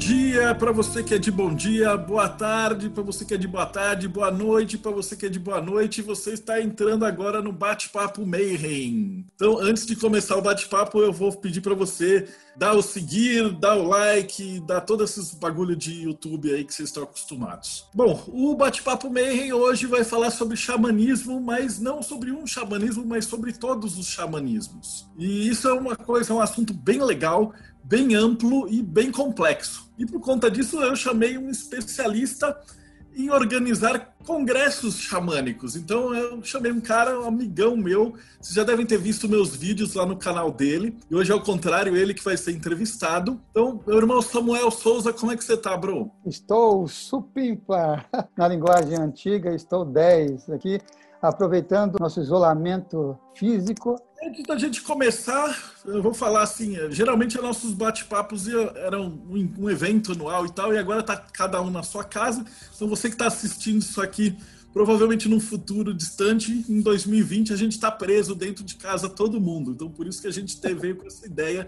dia para você que é de bom dia, boa tarde para você que é de boa tarde, boa noite para você que é de boa noite. Você está entrando agora no Bate-Papo Mayhem. Então, antes de começar o bate-papo, eu vou pedir para você dar o seguir, dar o like, dar todos esses bagulho de YouTube aí que vocês estão acostumados. Bom, o Bate-Papo Mayhem hoje vai falar sobre xamanismo, mas não sobre um xamanismo, mas sobre todos os xamanismos. E isso é uma coisa, é um assunto bem legal bem amplo e bem complexo. E por conta disso eu chamei um especialista em organizar congressos xamânicos. Então eu chamei um cara, um amigão meu. Vocês já devem ter visto meus vídeos lá no canal dele. E hoje, ao contrário, ele que vai ser entrevistado. Então, meu irmão Samuel Souza, como é que você tá, bro? Estou supimpa. Na linguagem antiga, estou 10 aqui aproveitando nosso isolamento físico. Antes da gente começar, eu vou falar assim, geralmente nossos bate-papos eram um, evento anual e tal, e agora está cada um na sua casa. Então você que está assistindo isso aqui, provavelmente num futuro distante, em 2020, a gente está preso dentro de casa todo mundo. Então por isso que a gente veio com essa ideia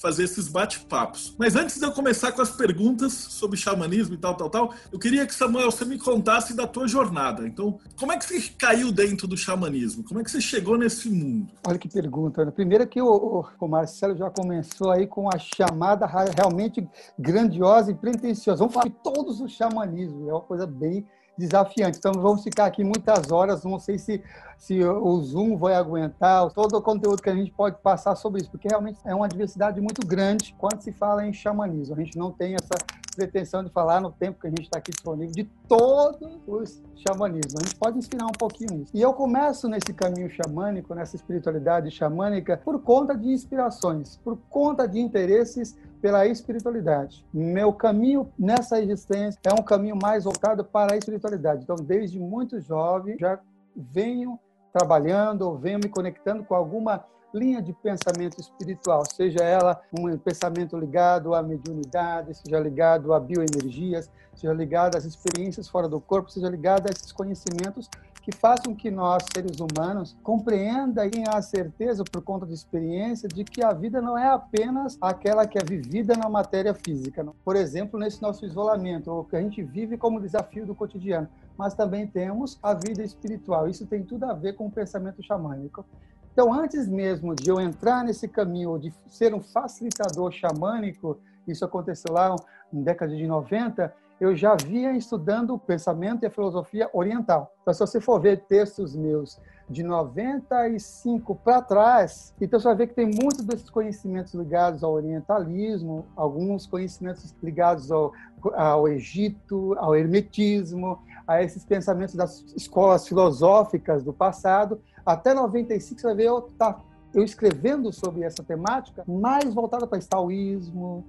fazer esses bate-papos. Mas antes de eu começar com as perguntas sobre xamanismo e tal, tal, tal, eu queria que, Samuel, você me contasse da tua jornada. Então, como é que você caiu dentro do xamanismo? Como é que você chegou nesse mundo? Olha que pergunta. Né? Primeiro que o, o Marcelo já começou aí com a chamada realmente grandiosa e pretensiosa. Vamos falar de todos os xamanismos. É uma coisa bem desafiante. Então, vamos ficar aqui muitas horas. Não sei se, se o Zoom vai aguentar todo o conteúdo que a gente pode passar sobre isso, porque realmente é uma diversidade muito grande quando se fala em xamanismo. A gente não tem essa pretensão de falar no tempo que a gente está aqui disponível de todos os xamanismos. A gente pode inspirar um pouquinho nisso. E eu começo nesse caminho xamânico, nessa espiritualidade xamânica, por conta de inspirações, por conta de interesses pela espiritualidade. Meu caminho nessa existência é um caminho mais voltado para a espiritualidade. Então, desde muito jovem, já venho trabalhando, venho me conectando com alguma linha de pensamento espiritual, seja ela um pensamento ligado à mediunidade, seja ligado a bioenergias, seja ligado às experiências fora do corpo, seja ligado a esses conhecimentos que façam que nós, seres humanos, compreenda e tenha a certeza, por conta de experiência, de que a vida não é apenas aquela que é vivida na matéria física. Por exemplo, nesse nosso isolamento, o que a gente vive como desafio do cotidiano, mas também temos a vida espiritual. Isso tem tudo a ver com o pensamento xamânico. Então, antes mesmo de eu entrar nesse caminho de ser um facilitador xamânico, isso aconteceu lá na década de 90, eu já vinha estudando o pensamento e a filosofia oriental. Então, se você for ver textos meus de 95 para trás, então você vai ver que tem muitos desses conhecimentos ligados ao orientalismo, alguns conhecimentos ligados ao, ao Egito, ao hermetismo, a esses pensamentos das escolas filosóficas do passado. Até 95 você vai ver eu, tá, eu escrevendo sobre essa temática mais voltada para taoísmo,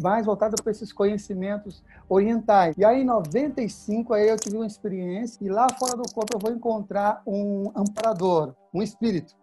mais voltada para esses conhecimentos orientais. E aí, em 95, aí eu tive uma experiência e lá fora do corpo eu vou encontrar um amparador, um espírito.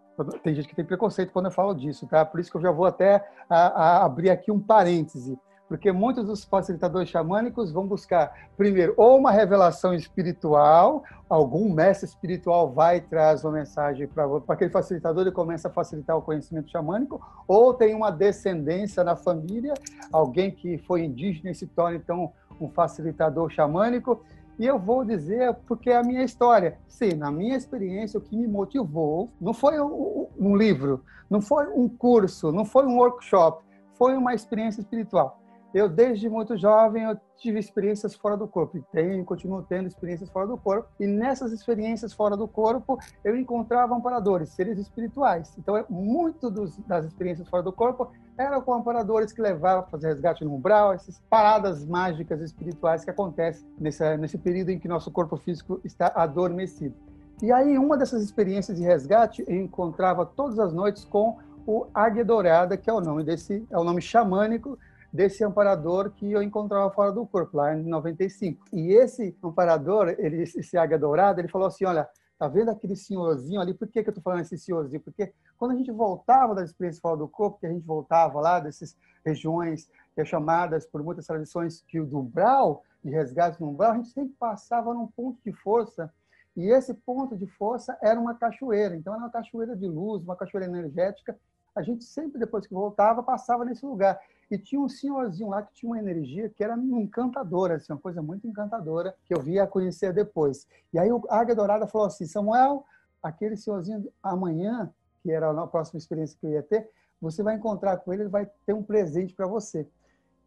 Tem gente que tem preconceito quando eu falo disso, tá? Por isso que eu já vou até a, a abrir aqui um parêntese porque muitos dos facilitadores xamânicos vão buscar, primeiro, ou uma revelação espiritual, algum mestre espiritual vai e traz uma mensagem para aquele facilitador e começa a facilitar o conhecimento xamânico, ou tem uma descendência na família, alguém que foi indígena e se torna, então, um facilitador xamânico. E eu vou dizer porque é a minha história. Sim, na minha experiência, o que me motivou não foi um livro, não foi um curso, não foi um workshop, foi uma experiência espiritual. Eu, desde muito jovem, eu tive experiências fora do corpo. E tenho, continuo tendo experiências fora do corpo. E nessas experiências fora do corpo, eu encontrava amparadores, seres espirituais. Então, muito dos, das experiências fora do corpo eram com amparadores que levavam a fazer resgate no umbral, essas paradas mágicas espirituais que acontecem nesse, nesse período em que nosso corpo físico está adormecido. E aí, uma dessas experiências de resgate, eu encontrava todas as noites com o Águia Dourada, que é o nome desse, é o nome xamânico desse amparador que eu encontrava fora do corpo, lá em 95. E esse amparador, ele, esse águia dourada, ele falou assim, olha, Tá vendo aquele senhorzinho ali? Por que, que eu estou falando esse senhorzinho? Porque quando a gente voltava das experiências fora do corpo, que a gente voltava lá dessas regiões que é chamadas por muitas tradições que o umbral, de resgate no umbral, a gente sempre passava num ponto de força e esse ponto de força era uma cachoeira. Então, era uma cachoeira de luz, uma cachoeira energética. A gente sempre, depois que voltava, passava nesse lugar. E tinha um senhorzinho lá que tinha uma energia que era encantadora, assim, uma coisa muito encantadora, que eu via conhecer depois. E aí a Águia Dourada falou assim, Samuel, aquele senhorzinho amanhã, que era a próxima experiência que eu ia ter, você vai encontrar com ele, ele vai ter um presente para você.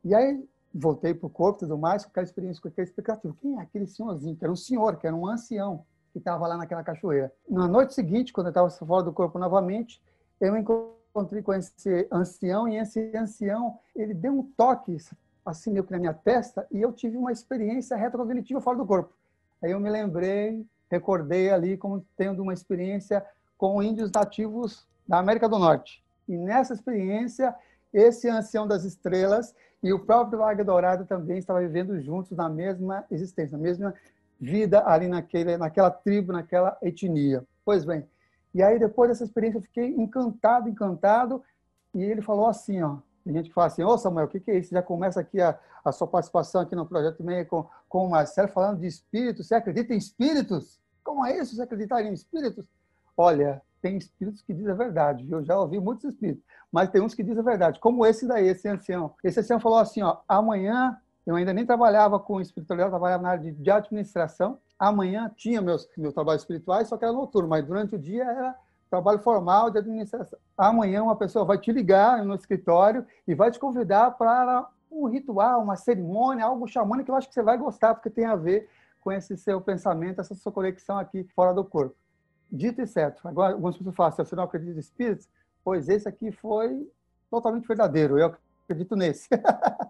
E aí voltei para o corpo e tudo mais, com aquela experiência, com aquele explicativo. Quem é aquele senhorzinho? Que era um senhor, que era um ancião, que estava lá naquela cachoeira. Na noite seguinte, quando eu estava fora do corpo novamente, eu encontrei encontrei com esse ancião e esse ancião, ele deu um toque assim meio que na minha testa e eu tive uma experiência retrocognitiva fora do corpo. Aí eu me lembrei, recordei ali como tendo uma experiência com índios nativos da América do Norte. E nessa experiência, esse ancião das estrelas e o próprio Águia Dourada também estavam vivendo juntos na mesma existência, na mesma vida ali naquele, naquela tribo, naquela etnia. Pois bem, e aí, depois dessa experiência, eu fiquei encantado, encantado. E ele falou assim, ó, tem gente fala assim, ô Samuel, o que, que é isso? Já começa aqui a, a sua participação aqui no Projeto Meia com, com o Marcelo, falando de espíritos. Você acredita em espíritos? Como é isso, você acreditar em espíritos? Olha, tem espíritos que dizem a verdade? Eu já ouvi muitos espíritos, mas tem uns que dizem a verdade, como esse daí, esse ancião. Esse ancião falou assim, ó, amanhã, eu ainda nem trabalhava com espiritualidade, trabalhava na área de, de administração, amanhã tinha meus, meus trabalhos espirituais, só que era noturno, mas durante o dia era trabalho formal de administração. Amanhã uma pessoa vai te ligar no escritório e vai te convidar para um ritual, uma cerimônia, algo xamânico que eu acho que você vai gostar, porque tem a ver com esse seu pensamento, essa sua conexão aqui fora do corpo. Dito e certo. Agora, algumas pessoas falam, se você não acredita em espíritos, pois esse aqui foi totalmente verdadeiro, eu acredito nesse.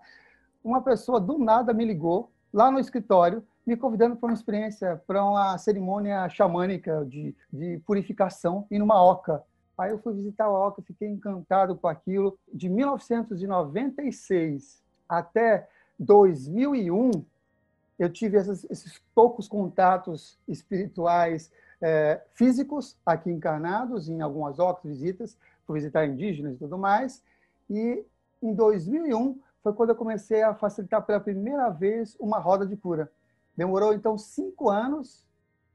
uma pessoa do nada me ligou lá no escritório me convidando para uma experiência, para uma cerimônia xamânica de, de purificação em uma oca. Aí eu fui visitar a oca, fiquei encantado com aquilo. De 1996 até 2001, eu tive esses, esses poucos contatos espirituais é, físicos aqui encarnados, em algumas ocas, visitas, fui visitar indígenas e tudo mais. E em 2001 foi quando eu comecei a facilitar pela primeira vez uma roda de cura. Demorou, então, cinco anos,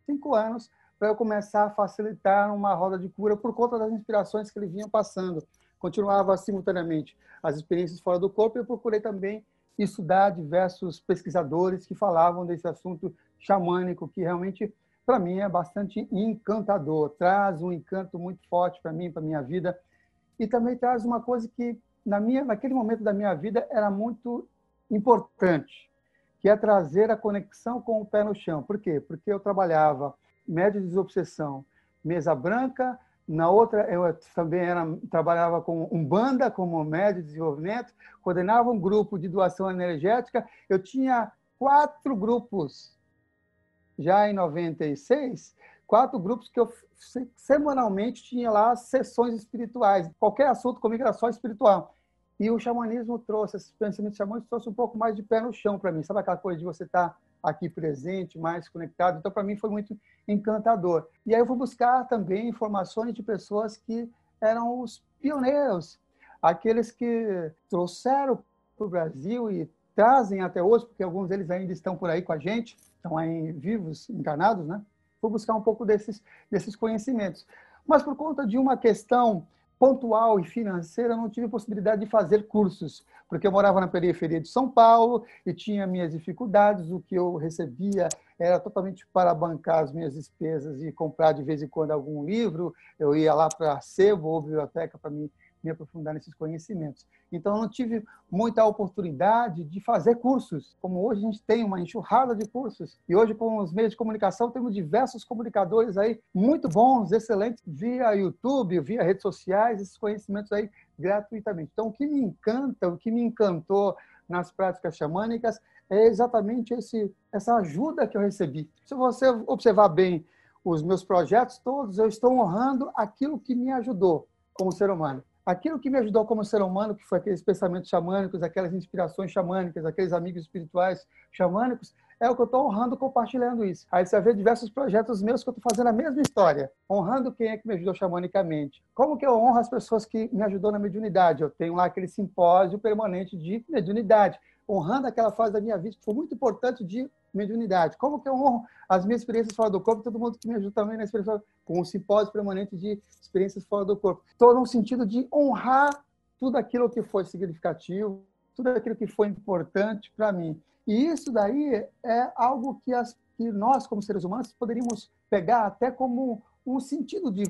cinco anos, para eu começar a facilitar uma roda de cura por conta das inspirações que ele vinha passando. Continuava simultaneamente as experiências fora do corpo e eu procurei também estudar diversos pesquisadores que falavam desse assunto xamânico, que realmente, para mim, é bastante encantador, traz um encanto muito forte para mim, para minha vida, e também traz uma coisa que, na minha, naquele momento da minha vida, era muito importante, que é trazer a conexão com o pé no chão. Por quê? Porque eu trabalhava médio de desobsessão, mesa branca, na outra eu também era, trabalhava com Umbanda como médio de desenvolvimento, coordenava um grupo de doação energética, eu tinha quatro grupos, já em 96, quatro grupos que eu semanalmente tinha lá sessões espirituais, qualquer assunto comigo era só espiritual. E o xamanismo trouxe, esses pensamentos xamânicos trouxe um pouco mais de pé no chão para mim. Sabe aquela coisa de você estar tá aqui presente, mais conectado? Então, para mim, foi muito encantador. E aí eu fui buscar também informações de pessoas que eram os pioneiros, aqueles que trouxeram para o Brasil e trazem até hoje, porque alguns deles ainda estão por aí com a gente, estão aí vivos, encarnados, né? Vou buscar um pouco desses, desses conhecimentos. Mas por conta de uma questão pontual e financeira, não tive possibilidade de fazer cursos, porque eu morava na periferia de São Paulo e tinha minhas dificuldades, o que eu recebia era totalmente para bancar as minhas despesas e comprar de vez em quando algum livro, eu ia lá para a sebo ou biblioteca para me me aprofundar nesses conhecimentos. Então, eu não tive muita oportunidade de fazer cursos, como hoje a gente tem uma enxurrada de cursos. E hoje, com os meios de comunicação, temos diversos comunicadores aí muito bons, excelentes, via YouTube, via redes sociais, esses conhecimentos aí gratuitamente. Então, o que me encanta, o que me encantou nas práticas xamânicas é exatamente esse, essa ajuda que eu recebi. Se você observar bem os meus projetos todos, eu estou honrando aquilo que me ajudou como ser humano aquilo que me ajudou como ser humano, que foi aqueles pensamentos xamânicos, aquelas inspirações xamânicas, aqueles amigos espirituais xamânicos, é o que eu estou honrando compartilhando isso. Aí você ver diversos projetos meus que eu estou fazendo a mesma história, honrando quem é que me ajudou xamanicamente. Como que eu honro as pessoas que me ajudou na mediunidade? Eu tenho lá aquele simpósio permanente de mediunidade, honrando aquela fase da minha vida que foi muito importante de mediunidade. Como que eu honro as minhas experiências fora do corpo, todo mundo que me ajuda também na experiência, com um simpósio permanente de experiências fora do corpo. Estou no sentido de honrar tudo aquilo que foi significativo, tudo aquilo que foi importante para mim. E isso daí é algo que, as, que nós, como seres humanos, poderíamos pegar até como um sentido de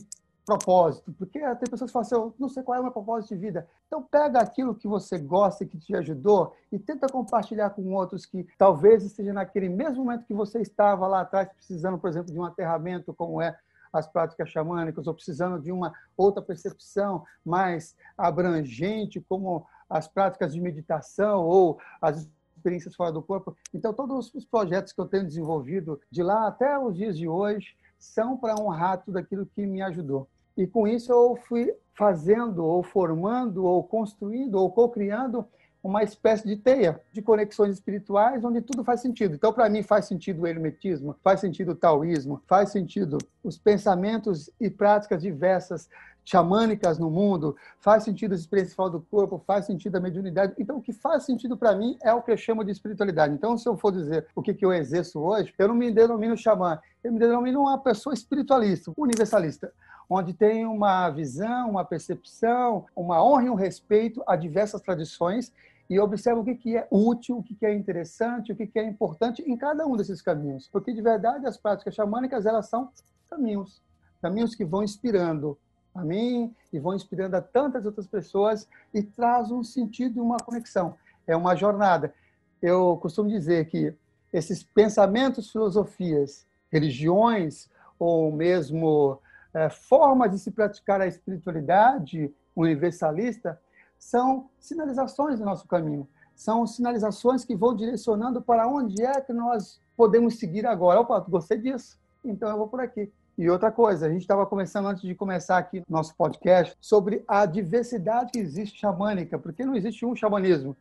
propósito, porque tem pessoas que falam assim, eu não sei qual é o meu propósito de vida. Então pega aquilo que você gosta que te ajudou e tenta compartilhar com outros que talvez esteja naquele mesmo momento que você estava lá atrás precisando, por exemplo, de um aterramento como é as práticas xamânicas ou precisando de uma outra percepção mais abrangente como as práticas de meditação ou as experiências fora do corpo. Então, todos os projetos que eu tenho desenvolvido de lá até os dias de hoje são para honrar tudo aquilo que me ajudou. E com isso eu fui fazendo, ou formando, ou construindo, ou co-criando uma espécie de teia de conexões espirituais onde tudo faz sentido. Então, para mim, faz sentido o hermetismo, faz sentido o taoísmo, faz sentido os pensamentos e práticas diversas xamânicas no mundo, faz sentido as experiências fora do corpo, faz sentido a mediunidade. Então, o que faz sentido para mim é o que eu chamo de espiritualidade. Então, se eu for dizer o que, que eu exerço hoje, eu não me denomino xamã, eu me denomino uma pessoa espiritualista, universalista, onde tem uma visão, uma percepção, uma honra e um respeito a diversas tradições e observa o que, que é útil, o que, que é interessante, o que, que é importante em cada um desses caminhos. Porque, de verdade, as práticas xamânicas, elas são caminhos. Caminhos que vão inspirando a mim e vão inspirando a tantas outras pessoas e traz um sentido e uma conexão. É uma jornada. Eu costumo dizer que esses pensamentos, filosofias, religiões ou mesmo é, formas de se praticar a espiritualidade universalista são sinalizações do nosso caminho. São sinalizações que vão direcionando para onde é que nós podemos seguir agora. Opa, gostei disso, então eu vou por aqui. E outra coisa, a gente estava conversando antes de começar aqui nosso podcast sobre a diversidade que existe xamânica, porque não existe um xamanismo,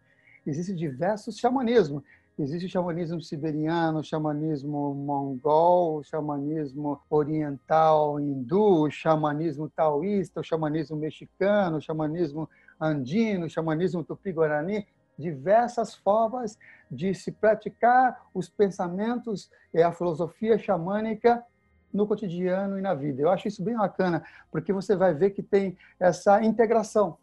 existem diversos xamanismos. Existe o xamanismo siberiano, o xamanismo mongol, o xamanismo oriental hindu, o xamanismo taoísta, o xamanismo mexicano, o xamanismo andino, o xamanismo tupi-guarani, diversas formas de se praticar os pensamentos e a filosofia xamânica no cotidiano e na vida. Eu acho isso bem bacana, porque você vai ver que tem essa integração.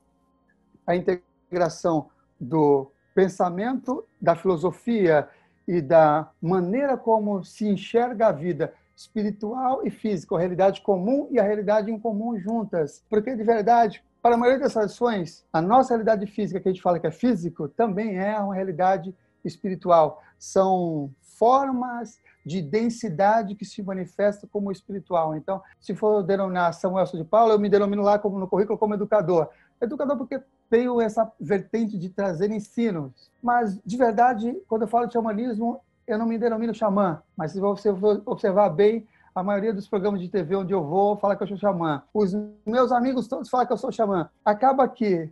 A integração do pensamento, da filosofia e da maneira como se enxerga a vida espiritual e física, a realidade comum e a realidade incomum juntas. Porque, de verdade, para a maioria das tradições, a nossa realidade física, que a gente fala que é físico, também é uma realidade espiritual. São formas de densidade que se manifesta como espiritual. Então, se for denominar Samuel de Paulo, eu me denomino lá como no currículo como educador. Educador porque tenho essa vertente de trazer ensinos. Mas, de verdade, quando eu falo de xamanismo, eu não me denomino xamã. Mas se você observar bem, a maioria dos programas de TV onde eu vou fala que eu sou xamã. Os meus amigos todos falam que eu sou xamã. Acaba que,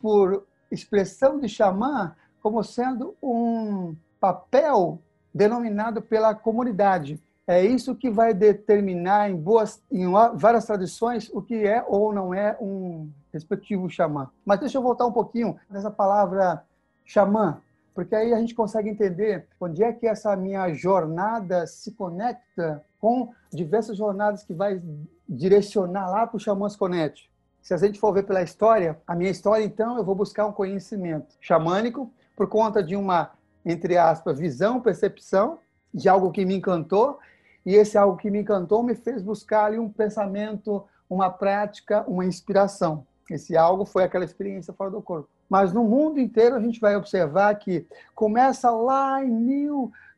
por expressão de xamã, como sendo um papel denominado pela comunidade. É isso que vai determinar em, boas, em várias tradições o que é ou não é um respectivo xamã. Mas deixa eu voltar um pouquinho nessa palavra xamã, porque aí a gente consegue entender onde é que essa minha jornada se conecta com diversas jornadas que vai direcionar lá para o Xamãs Connect. Se a gente for ver pela história, a minha história, então, eu vou buscar um conhecimento xamânico por conta de uma entre aspas, visão, percepção de algo que me encantou, e esse algo que me encantou me fez buscar ali um pensamento, uma prática, uma inspiração. Esse algo foi aquela experiência fora do corpo. Mas no mundo inteiro a gente vai observar que começa lá em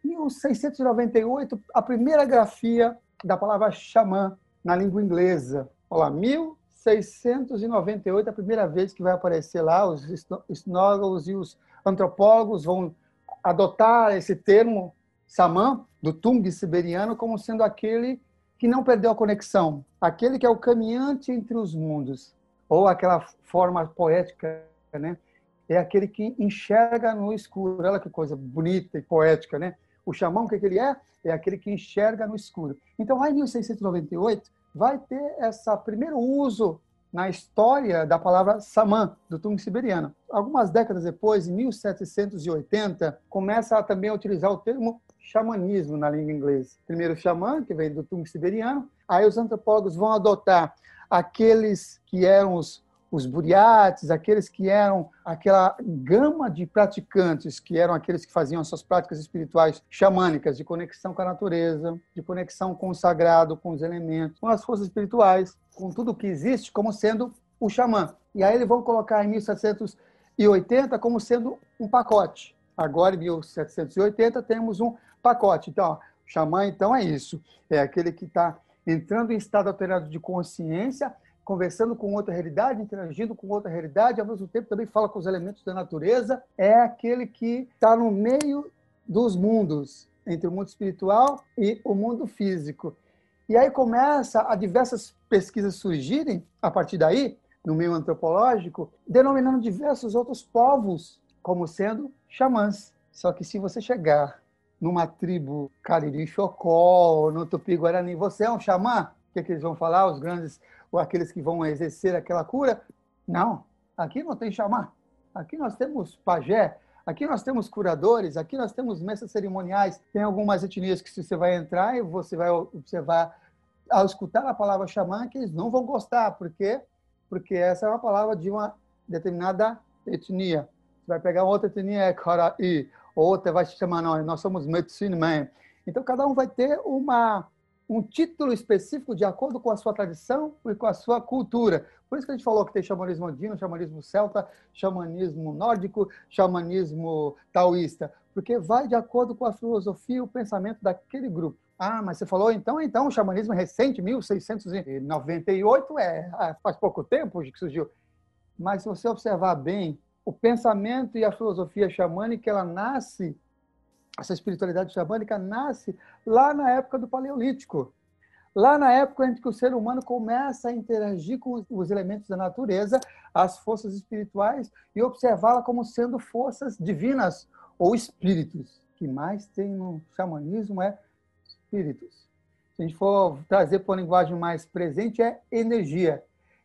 1698 a primeira grafia da palavra xamã na língua inglesa. Olha lá, 1698 a primeira vez que vai aparecer lá, os etnólogos e os antropólogos vão adotar esse termo Samã, do Tung siberiano, como sendo aquele que não perdeu a conexão, aquele que é o caminhante entre os mundos, ou aquela forma poética, né? É aquele que enxerga no escuro. Olha que coisa bonita e poética, né? O xamã, o que, que ele é? É aquele que enxerga no escuro. Então, lá em 1698, vai ter esse primeiro uso na história da palavra samã, do tung siberiano. Algumas décadas depois, em 1780, começa também a utilizar o termo xamanismo na língua inglesa. Primeiro xamã, que vem do tung siberiano, aí os antropólogos vão adotar aqueles que eram os os buriates, aqueles que eram aquela gama de praticantes, que eram aqueles que faziam suas práticas espirituais xamânicas, de conexão com a natureza, de conexão com o sagrado, com os elementos, com as forças espirituais, com tudo que existe, como sendo o xamã. E aí eles vão colocar em 1780 como sendo um pacote. Agora, em 1780, temos um pacote. Então, ó, o xamã, então, é isso. É aquele que está entrando em estado alterado de consciência conversando com outra realidade, interagindo com outra realidade, ao mesmo tempo também fala com os elementos da natureza, é aquele que está no meio dos mundos, entre o mundo espiritual e o mundo físico. E aí começa a diversas pesquisas surgirem a partir daí, no meio antropológico, denominando diversos outros povos como sendo xamãs. Só que se você chegar numa tribo Cariri Chocó, no Tupi-Guarani, você é um xamã? O que, é que eles vão falar? Os grandes ou aqueles que vão exercer aquela cura. Não, aqui não tem chamar. Aqui nós temos pajé, aqui nós temos curadores, aqui nós temos mestres cerimoniais. Tem algumas etnias que se você vai entrar e você vai observar, ao escutar a palavra xamã, que eles não vão gostar. Por quê? Porque essa é uma palavra de uma determinada etnia. Você vai pegar outra etnia, é Kara'i, outra vai se chamar, não, nós somos Medicine Man. Então, cada um vai ter uma um título específico de acordo com a sua tradição e com a sua cultura. Por isso que a gente falou que tem xamanismo andino, xamanismo celta, xamanismo nórdico, xamanismo taoísta, porque vai de acordo com a filosofia e o pensamento daquele grupo. Ah, mas você falou então, então o xamanismo é recente, 1698, é, é faz pouco tempo que surgiu. Mas se você observar bem, o pensamento e a filosofia xamânica, ela nasce essa espiritualidade xamânica nasce lá na época do Paleolítico. Lá na época em que o ser humano começa a interagir com os elementos da natureza, as forças espirituais, e observá-la como sendo forças divinas ou espíritos. O que mais tem no xamanismo é espíritos. Se a gente for trazer para uma linguagem mais presente, é energia.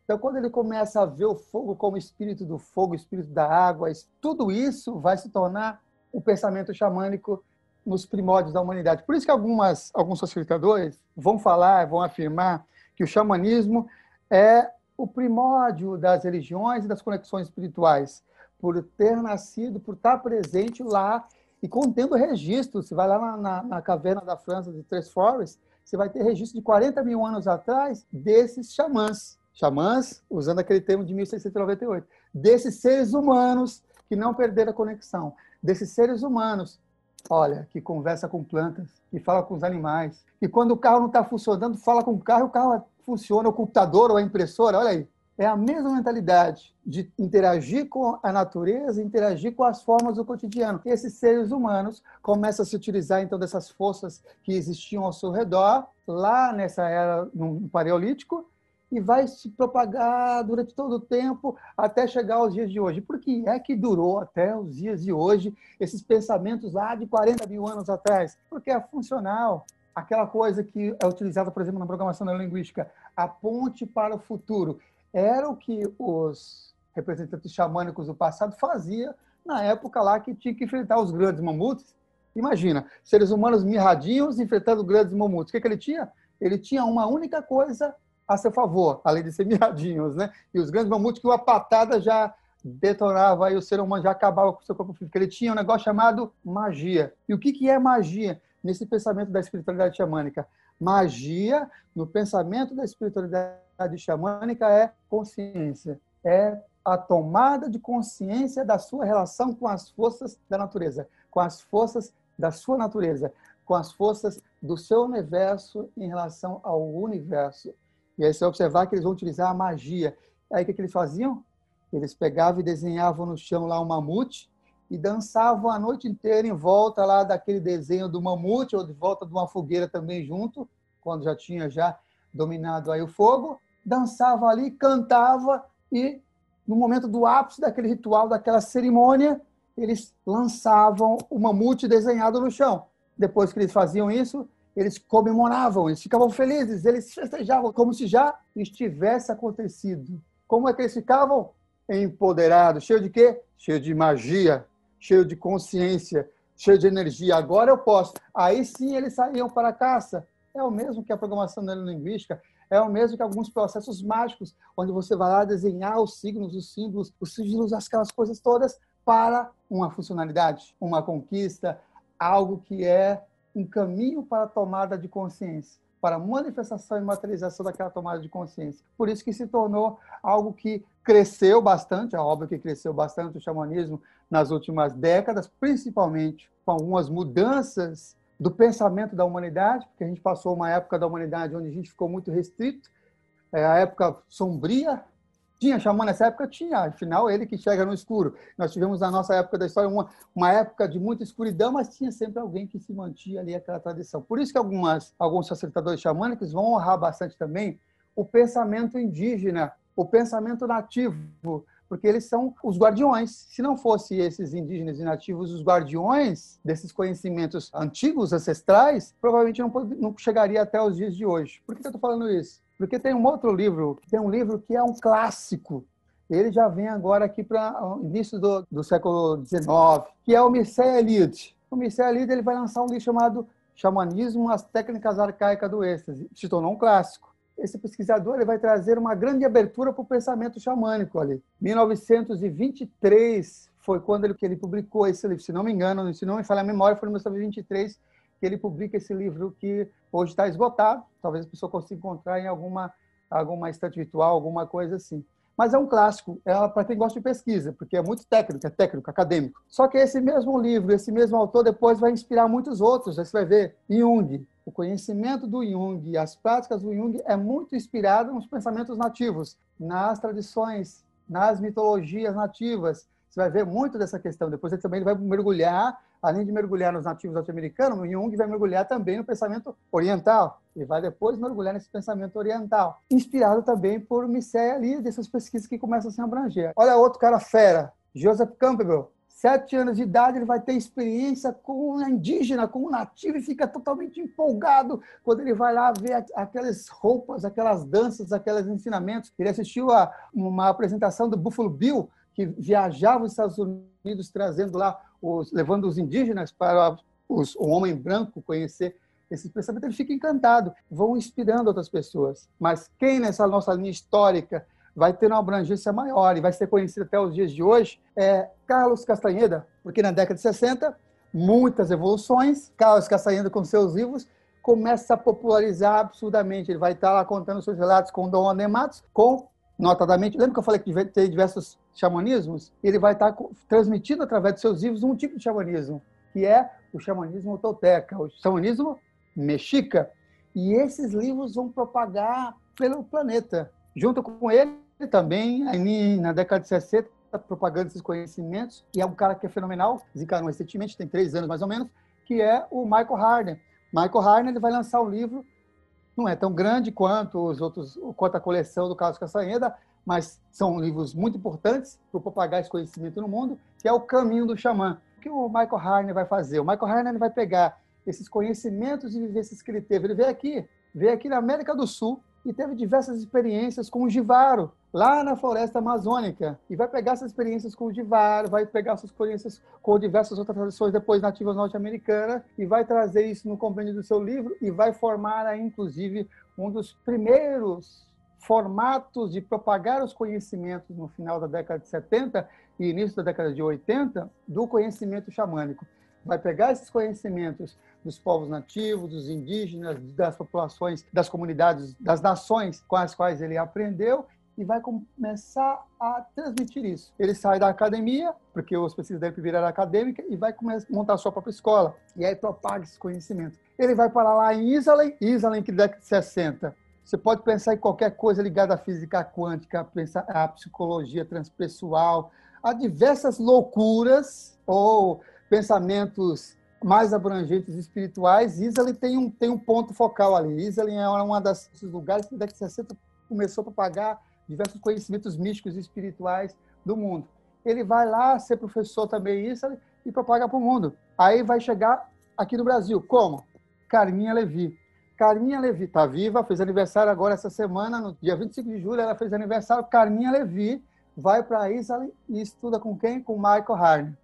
Então, quando ele começa a ver o fogo como espírito do fogo, espírito da água, tudo isso vai se tornar o pensamento xamânico nos primórdios da humanidade. Por isso que algumas, alguns facilitadores vão falar, vão afirmar que o xamanismo é o primórdio das religiões e das conexões espirituais, por ter nascido, por estar presente lá e contendo registro. Você vai lá na, na, na caverna da França de Tres Forest, você vai ter registro de 40 mil anos atrás desses xamãs. Xamãs, usando aquele termo de 1698, desses seres humanos que não perderam a conexão, desses seres humanos, olha, que conversa com plantas, que fala com os animais, e quando o carro não está funcionando, fala com o carro, o carro funciona, o computador ou a impressora, olha aí. É a mesma mentalidade de interagir com a natureza, interagir com as formas do cotidiano. E esses seres humanos começam a se utilizar, então, dessas forças que existiam ao seu redor, lá nessa era, no Paleolítico, e vai se propagar durante todo o tempo até chegar aos dias de hoje. Por que é que durou até os dias de hoje esses pensamentos lá de 40 mil anos atrás? Porque é funcional. Aquela coisa que é utilizada, por exemplo, na programação neurolinguística, a ponte para o futuro, era o que os representantes xamânicos do passado faziam na época lá que tinha que enfrentar os grandes mamutes. Imagina, seres humanos mirradinhos enfrentando grandes mamutes. O que, que ele tinha? Ele tinha uma única coisa a seu favor, além de ser miradinhos, né? E os grandes mamutes que uma patada já detonava e o ser humano já acabava com o seu corpo físico. Ele tinha um negócio chamado magia. E o que, que é magia nesse pensamento da espiritualidade xamânica? Magia, no pensamento da espiritualidade xamânica, é consciência. É a tomada de consciência da sua relação com as forças da natureza, com as forças da sua natureza, com as forças do seu universo em relação ao universo. E aí você vai observar que eles vão utilizar a magia. Aí o que, que eles faziam? Eles pegavam e desenhavam no chão lá um mamute e dançavam a noite inteira em volta lá daquele desenho do mamute ou de volta de uma fogueira também junto, quando já tinha já dominado aí o fogo, dançava ali, cantava e no momento do ápice daquele ritual, daquela cerimônia, eles lançavam o mamute desenhado no chão. depois que eles faziam isso, eles comemoravam, eles ficavam felizes, eles festejavam como se já estivesse acontecido. Como é que eles ficavam? Empoderados, cheio de quê? Cheio de magia, cheio de consciência, cheio de energia. Agora eu posso. Aí sim eles saíam para a caça. É o mesmo que a programação neurolinguística, é o mesmo que alguns processos mágicos, onde você vai lá desenhar os signos, os símbolos, os signos, aquelas coisas todas para uma funcionalidade, uma conquista, algo que é um caminho para a tomada de consciência, para a manifestação e materialização daquela tomada de consciência. Por isso que se tornou algo que cresceu bastante, a obra que cresceu bastante o xamanismo nas últimas décadas, principalmente com algumas mudanças do pensamento da humanidade, porque a gente passou uma época da humanidade onde a gente ficou muito restrito, é a época sombria tinha xamã nessa época? Tinha. Afinal, ele que chega no escuro. Nós tivemos na nossa época da história uma, uma época de muita escuridão, mas tinha sempre alguém que se mantinha ali aquela tradição. Por isso que algumas, alguns facilitadores xamânicos vão honrar bastante também o pensamento indígena, o pensamento nativo, porque eles são os guardiões. Se não fossem esses indígenas e nativos os guardiões desses conhecimentos antigos, ancestrais, provavelmente não, não chegaria até os dias de hoje. Por que eu estou falando isso? Porque tem um outro livro, tem um livro que é um clássico. Ele já vem agora aqui para o início do, do século XIX, que é o Mircea Eliade. O Mircea Eliade ele vai lançar um livro chamado Xamanismo, as técnicas arcaicas do êxtase. Se tornou um clássico. Esse pesquisador ele vai trazer uma grande abertura para o pensamento xamânico ali. 1923 foi quando ele, que ele publicou esse livro, se não me engano, se não me falha a memória, foi em 1923 que ele publica esse livro que hoje está esgotado. Talvez a pessoa consiga encontrar em alguma, alguma estante virtual, alguma coisa assim. Mas é um clássico, é para quem gosta de pesquisa, porque é muito técnico, é técnico, acadêmico. Só que esse mesmo livro, esse mesmo autor, depois vai inspirar muitos outros. Você vai ver Jung, o conhecimento do Jung, as práticas do Jung é muito inspirado nos pensamentos nativos, nas tradições, nas mitologias nativas. Você vai ver muito dessa questão. Depois ele também vai mergulhar além de mergulhar nos nativos norte-americanos, o Jung vai mergulhar também no pensamento oriental e vai depois mergulhar nesse pensamento oriental, inspirado também por Mircea ali dessas pesquisas que começam a se abranger. Olha outro cara fera, Joseph Campbell. Sete anos de idade, ele vai ter experiência com um indígena, com um nativo, e fica totalmente empolgado quando ele vai lá ver aquelas roupas, aquelas danças, aqueles ensinamentos. Ele assistiu a uma apresentação do Buffalo Bill, que viajava os Estados Unidos trazendo lá os, levando os indígenas para os, o homem branco conhecer esses pensamentos, ele fica encantado, vão inspirando outras pessoas. Mas quem nessa nossa linha histórica vai ter uma abrangência maior e vai ser conhecido até os dias de hoje é Carlos Castanheda, porque na década de 60, muitas evoluções, Carlos Castanheda com seus livros começa a popularizar absurdamente. Ele vai estar lá contando seus relatos com Dom Adematos, com notadamente, lembra que eu falei que tem diversos xamanismos? Ele vai estar transmitindo através de seus livros um tipo de xamanismo, que é o xamanismo tolteca, o xamanismo mexica. E esses livros vão propagar pelo planeta. Junto com ele também, na década de 60, propagando esses conhecimentos, e é um cara que é fenomenal, desencarnou recentemente, tem três anos mais ou menos, que é o Michael Harden. Michael Harden ele vai lançar um livro não é tão grande quanto os outros, quanto a coleção do Carlos Castanheda, mas são livros muito importantes para propagar esse conhecimento no mundo, que é o Caminho do Xamã. O que o Michael Harner vai fazer? O Michael Harner vai pegar esses conhecimentos e vivências que ele teve. Ele veio aqui, veio aqui na América do Sul, e teve diversas experiências com o Givaro, lá na floresta amazônica. E vai pegar essas experiências com o Givaro, vai pegar essas experiências com diversas outras tradições depois nativas norte-americanas e vai trazer isso no compêndio do seu livro e vai formar, aí, inclusive, um dos primeiros formatos de propagar os conhecimentos no final da década de 70 e início da década de 80 do conhecimento xamânico. Vai pegar esses conhecimentos dos povos nativos, dos indígenas, das populações, das comunidades, das nações com as quais ele aprendeu e vai começar a transmitir isso. Ele sai da academia, porque os pesquisas dele viraram acadêmica, e vai começar a montar a sua própria escola. E aí propaga esse conhecimento. Ele vai para lá em Isalem, Isalem que década de 60. Você pode pensar em qualquer coisa ligada à física quântica, à psicologia transpessoal, a diversas loucuras ou pensamentos mais abrangentes espirituais, Isley tem um, tem um ponto focal ali. Isley é um desses lugares que, década de 60, começou a propagar diversos conhecimentos místicos e espirituais do mundo. Ele vai lá ser professor também Isley e propaga para o mundo. Aí vai chegar aqui no Brasil. Como? Carminha Levi. Carminha Levi está viva, fez aniversário agora essa semana, no dia 25 de julho, ela fez aniversário. Carminha Levi vai para Israel e estuda com quem? Com Michael Harney.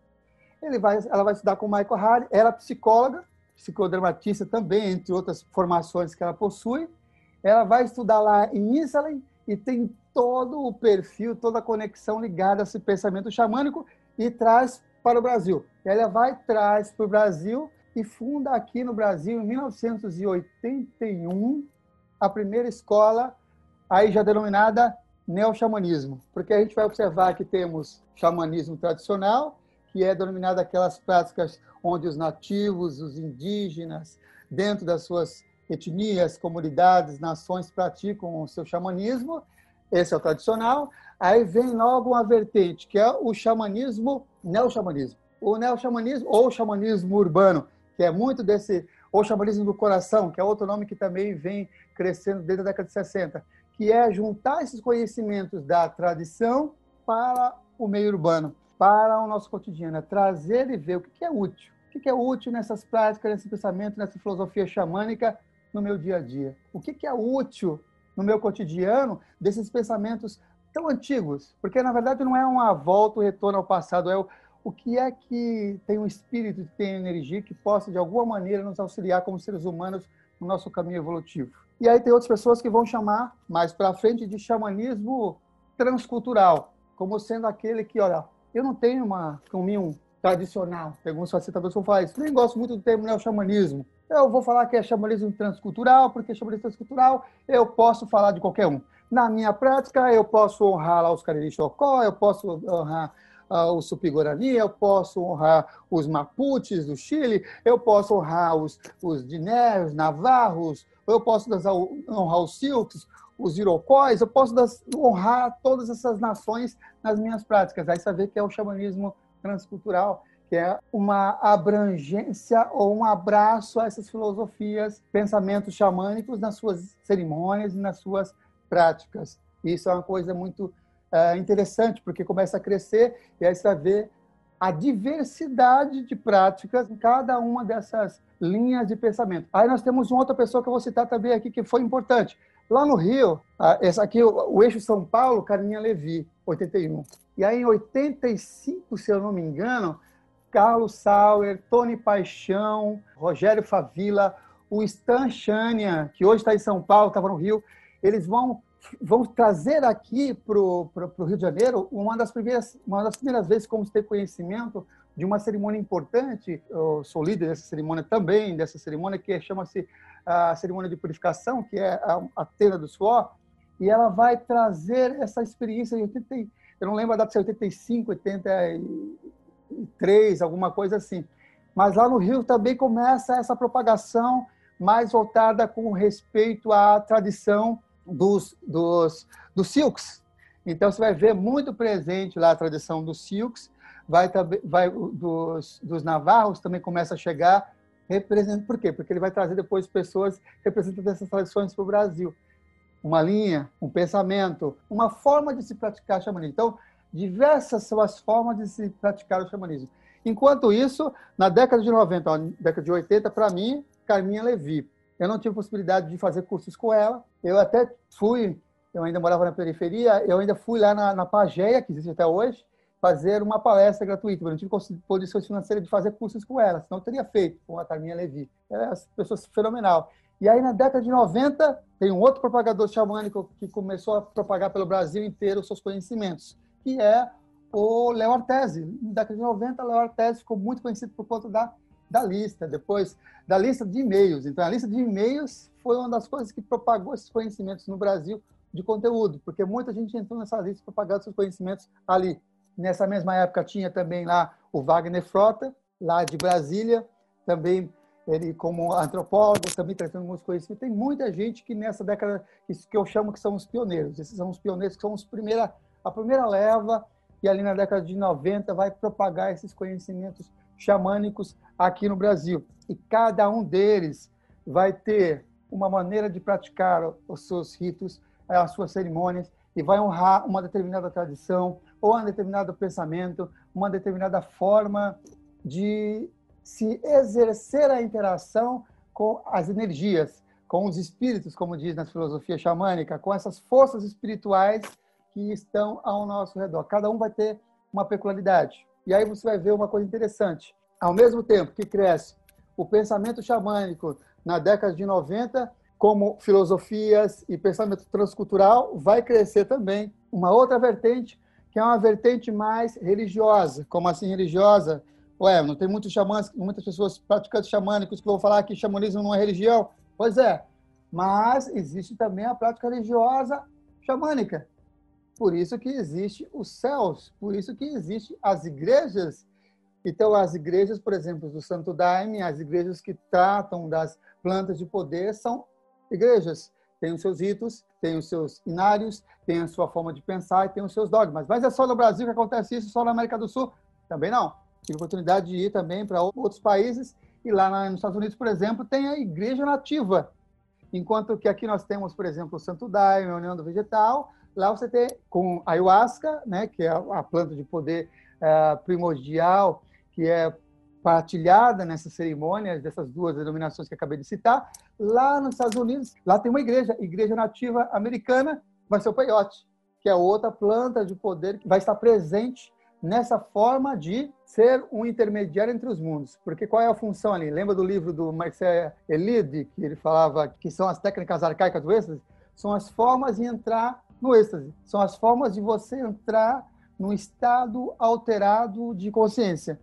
Ele vai, ela vai estudar com Michael Harney, ela é psicóloga, psicodramatista também, entre outras formações que ela possui. Ela vai estudar lá em Israel e tem todo o perfil, toda a conexão ligada a esse pensamento xamânico e traz para o Brasil. Ela vai, traz para o Brasil e funda aqui no Brasil, em 1981, a primeira escola, aí já denominada neo-xamanismo, porque a gente vai observar que temos xamanismo tradicional, que é denominado aquelas práticas onde os nativos, os indígenas, dentro das suas etnias, comunidades, nações praticam o seu xamanismo, esse é o tradicional. Aí vem logo uma vertente, que é o xamanismo, neo-xamanismo. O neo-xamanismo ou xamanismo urbano, que é muito desse, ou xamanismo do coração, que é outro nome que também vem crescendo desde a década de 60, que é juntar esses conhecimentos da tradição para o meio urbano, para o nosso cotidiano, é trazer e ver o que é útil. O que é útil nessas práticas, nesse pensamento, nessa filosofia xamânica no meu dia a dia? O que é útil no meu cotidiano desses pensamentos tão antigos? Porque, na verdade, não é uma volta, um retorno ao passado, é o, o que é que tem um espírito, que tem energia que possa, de alguma maneira, nos auxiliar como seres humanos no nosso caminho evolutivo. E aí tem outras pessoas que vão chamar mais para frente de xamanismo transcultural, como sendo aquele que, olha, eu não tenho uma caminho tradicional. Alguns facilitadores vão falar isso. Nem gosto muito do termo neo-xamanismo. Eu vou falar que é xamanismo transcultural, porque xamanismo transcultural eu posso falar de qualquer um. Na minha prática, eu posso honrar lá os Cariri Chocó, eu posso honrar uh, o Supi-Guarani, eu posso honrar os Mapuches do Chile, eu posso honrar os, os Dinés, os Navarros, eu posso honrar os Silks, os Iroquois, eu posso honrar todas essas nações nas minhas práticas. Aí você vê que é o xamanismo transcultural, que é uma abrangência ou um abraço a essas filosofias, pensamentos xamânicos nas suas cerimônias e nas suas práticas. Isso é uma coisa muito é, interessante, porque começa a crescer e aí você vai ver a diversidade de práticas em cada uma dessas linhas de pensamento. Aí nós temos uma outra pessoa que eu vou citar também aqui, que foi importante. Lá no Rio, esse aqui, o, eixo São Paulo, Carminha Levi, 81. E aí, em 85, se eu não me engano, Carlos Sauer, Tony Paixão, Rogério Favila, o Stan Chania, que hoje está em São Paulo, estava no Rio, eles vão, vão trazer aqui para o Rio de Janeiro uma das, primeiras, uma das primeiras vezes como tem conhecimento de uma cerimônia importante. Eu sou líder dessa cerimônia também, dessa cerimônia que chama-se a cerimônia de purificação, que é a, a Tena do Suor, e ela vai trazer essa experiência de 80, eu não lembro a data se é 85, 83, alguma coisa assim. Mas lá no Rio também começa essa propagação mais voltada com respeito à tradição dos, dos, dos silks. Então, você vai ver muito presente lá a tradição dos silks, vai, vai dos, dos navarros também começa a chegar, representa, por quê? Porque ele vai trazer depois pessoas representando essas tradições para o Brasil uma linha, um pensamento, uma forma de se praticar xamanismo. Então, diversas são as formas de se praticar o xamanismo. Enquanto isso, na década de 90, ó, década de 80, para mim, Carminha Levi. Eu não tive possibilidade de fazer cursos com ela. Eu até fui, eu ainda morava na periferia, eu ainda fui lá na, na Pageia, que existe até hoje, fazer uma palestra gratuita. Eu não tive condições financeiras de fazer cursos com ela, senão eu teria feito com a Carminha Levi. É uma pessoa fenomenal. E aí, na década de 90, tem um outro propagador xamânico que começou a propagar pelo Brasil inteiro os seus conhecimentos, que é o Léo Artesi. Na década de 90, Léo Artesi ficou muito conhecido por conta da, da lista, depois da lista de e-mails. Então, a lista de e-mails foi uma das coisas que propagou esses conhecimentos no Brasil de conteúdo, porque muita gente entrou nessa lista propagando seus conhecimentos ali. Nessa mesma época tinha também lá o Wagner Frota, lá de Brasília, também ele como antropólogo, também trazendo muitos conhecimentos. Tem muita gente que nessa década, que eu chamo que são os pioneiros. Esses são os pioneiros que são os primeira, a primeira leva, e ali na década de 90 vai propagar esses conhecimentos xamânicos aqui no Brasil. E cada um deles vai ter uma maneira de praticar os seus ritos, as suas cerimônias, e vai honrar uma determinada tradição, ou um determinado pensamento, uma determinada forma de se exercer a interação com as energias, com os espíritos, como diz na filosofia xamânica, com essas forças espirituais que estão ao nosso redor. Cada um vai ter uma peculiaridade. E aí você vai ver uma coisa interessante. Ao mesmo tempo que cresce o pensamento xamânico na década de 90, como filosofias e pensamento transcultural, vai crescer também uma outra vertente, que é uma vertente mais religiosa. Como assim religiosa? Ué, não tem muitos xamãs, muitas pessoas praticantes xamânicos que vão falar que xamanismo não é religião. Pois é, mas existe também a prática religiosa xamânica. Por isso que existe os céus, por isso que existe as igrejas. Então, as igrejas, por exemplo, do Santo Daime, as igrejas que tratam das plantas de poder são igrejas. Têm os seus ritos, têm os seus inários, têm a sua forma de pensar e têm os seus dogmas. Mas é só no Brasil que acontece isso, só na América do Sul? Também não. Tive oportunidade de ir também para outros países e lá nos Estados Unidos, por exemplo, tem a igreja nativa. Enquanto que aqui nós temos, por exemplo, o Santo Daime, a União do Vegetal, lá você tem com ayahuasca, né, que é a planta de poder é, primordial, que é partilhada nessas cerimônias dessas duas denominações que acabei de citar. Lá nos Estados Unidos, lá tem uma igreja, igreja nativa americana, vai ser o peyote, que é outra planta de poder que vai estar presente nessa forma de ser um intermediário entre os mundos. Porque qual é a função ali? Lembra do livro do Marcel Elide, que ele falava que são as técnicas arcaicas do êxtase? São as formas de entrar no êxtase. São as formas de você entrar num estado alterado de consciência.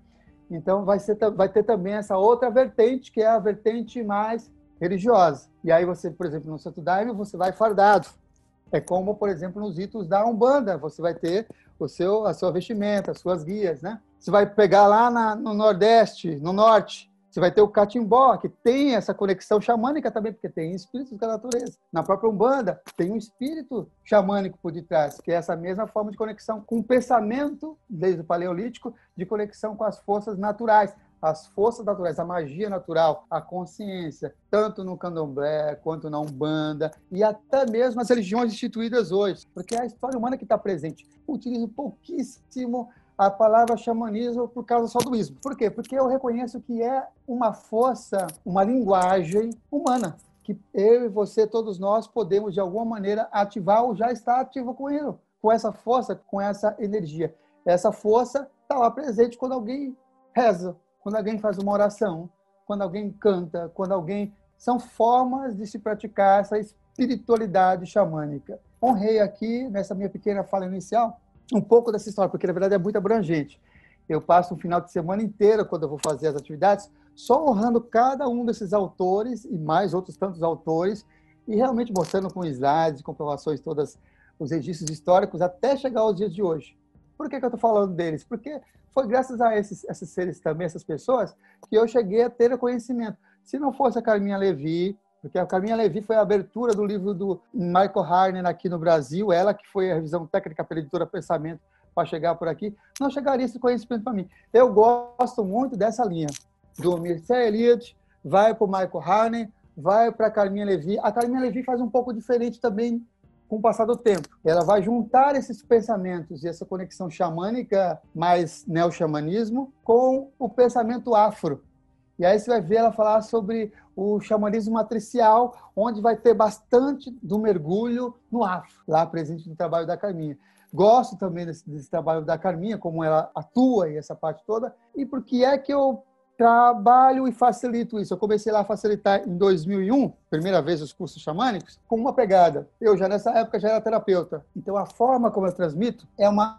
Então vai, ser, vai ter também essa outra vertente, que é a vertente mais religiosa. E aí você, por exemplo, no Santo Daime, você vai fardado. É como, por exemplo, nos ritos da Umbanda, você vai ter o seu, a sua vestimenta, as suas guias, né? Você vai pegar lá na, no Nordeste, no Norte, você vai ter o catimbó, que tem essa conexão xamânica também, porque tem espíritos da natureza. Na própria Umbanda, tem um espírito xamânico por detrás, que é essa mesma forma de conexão com o pensamento, desde o Paleolítico, de conexão com as forças naturais as forças naturais, a magia natural, a consciência, tanto no candomblé quanto na umbanda e até mesmo as religiões instituídas hoje, porque é a história humana que está presente. utilizo pouquíssimo a palavra xamanismo por causa só do ismo. Por quê? Porque eu reconheço que é uma força, uma linguagem humana que eu e você, todos nós, podemos de alguma maneira ativar ou já está ativo com ele, com essa força, com essa energia. Essa força está lá presente quando alguém reza, quando alguém faz uma oração, quando alguém canta, quando alguém. São formas de se praticar essa espiritualidade xamânica. Honrei aqui, nessa minha pequena fala inicial, um pouco dessa história, porque na verdade é muito abrangente. Eu passo um final de semana inteiro, quando eu vou fazer as atividades, só honrando cada um desses autores e mais outros tantos autores, e realmente mostrando com slides, comprovações, todas os registros históricos, até chegar aos dias de hoje. Por que, que eu estou falando deles? Porque foi graças a esses, esses seres também, essas pessoas, que eu cheguei a ter o conhecimento. Se não fosse a Carminha Levi, porque a Carminha Levi foi a abertura do livro do Michael Harner aqui no Brasil, ela que foi a revisão técnica pela editora Pensamento para chegar por aqui, não chegaria esse conhecimento para mim. Eu gosto muito dessa linha, do Mircea Eliade, vai para o Michael Harner, vai para a Carminha Levi. A Carminha Levi faz um pouco diferente também com o passar do tempo. Ela vai juntar esses pensamentos e essa conexão xamânica, mais neo-xamanismo, com o pensamento afro. E aí você vai ver ela falar sobre o xamanismo matricial, onde vai ter bastante do mergulho no afro, lá presente no trabalho da Carminha. Gosto também desse, desse trabalho da Carminha, como ela atua e essa parte toda. E por que é que eu trabalho e facilito isso. Eu comecei lá a facilitar em 2001, primeira vez os cursos xamânicos, com uma pegada. Eu já nessa época já era terapeuta. Então a forma como eu transmito é uma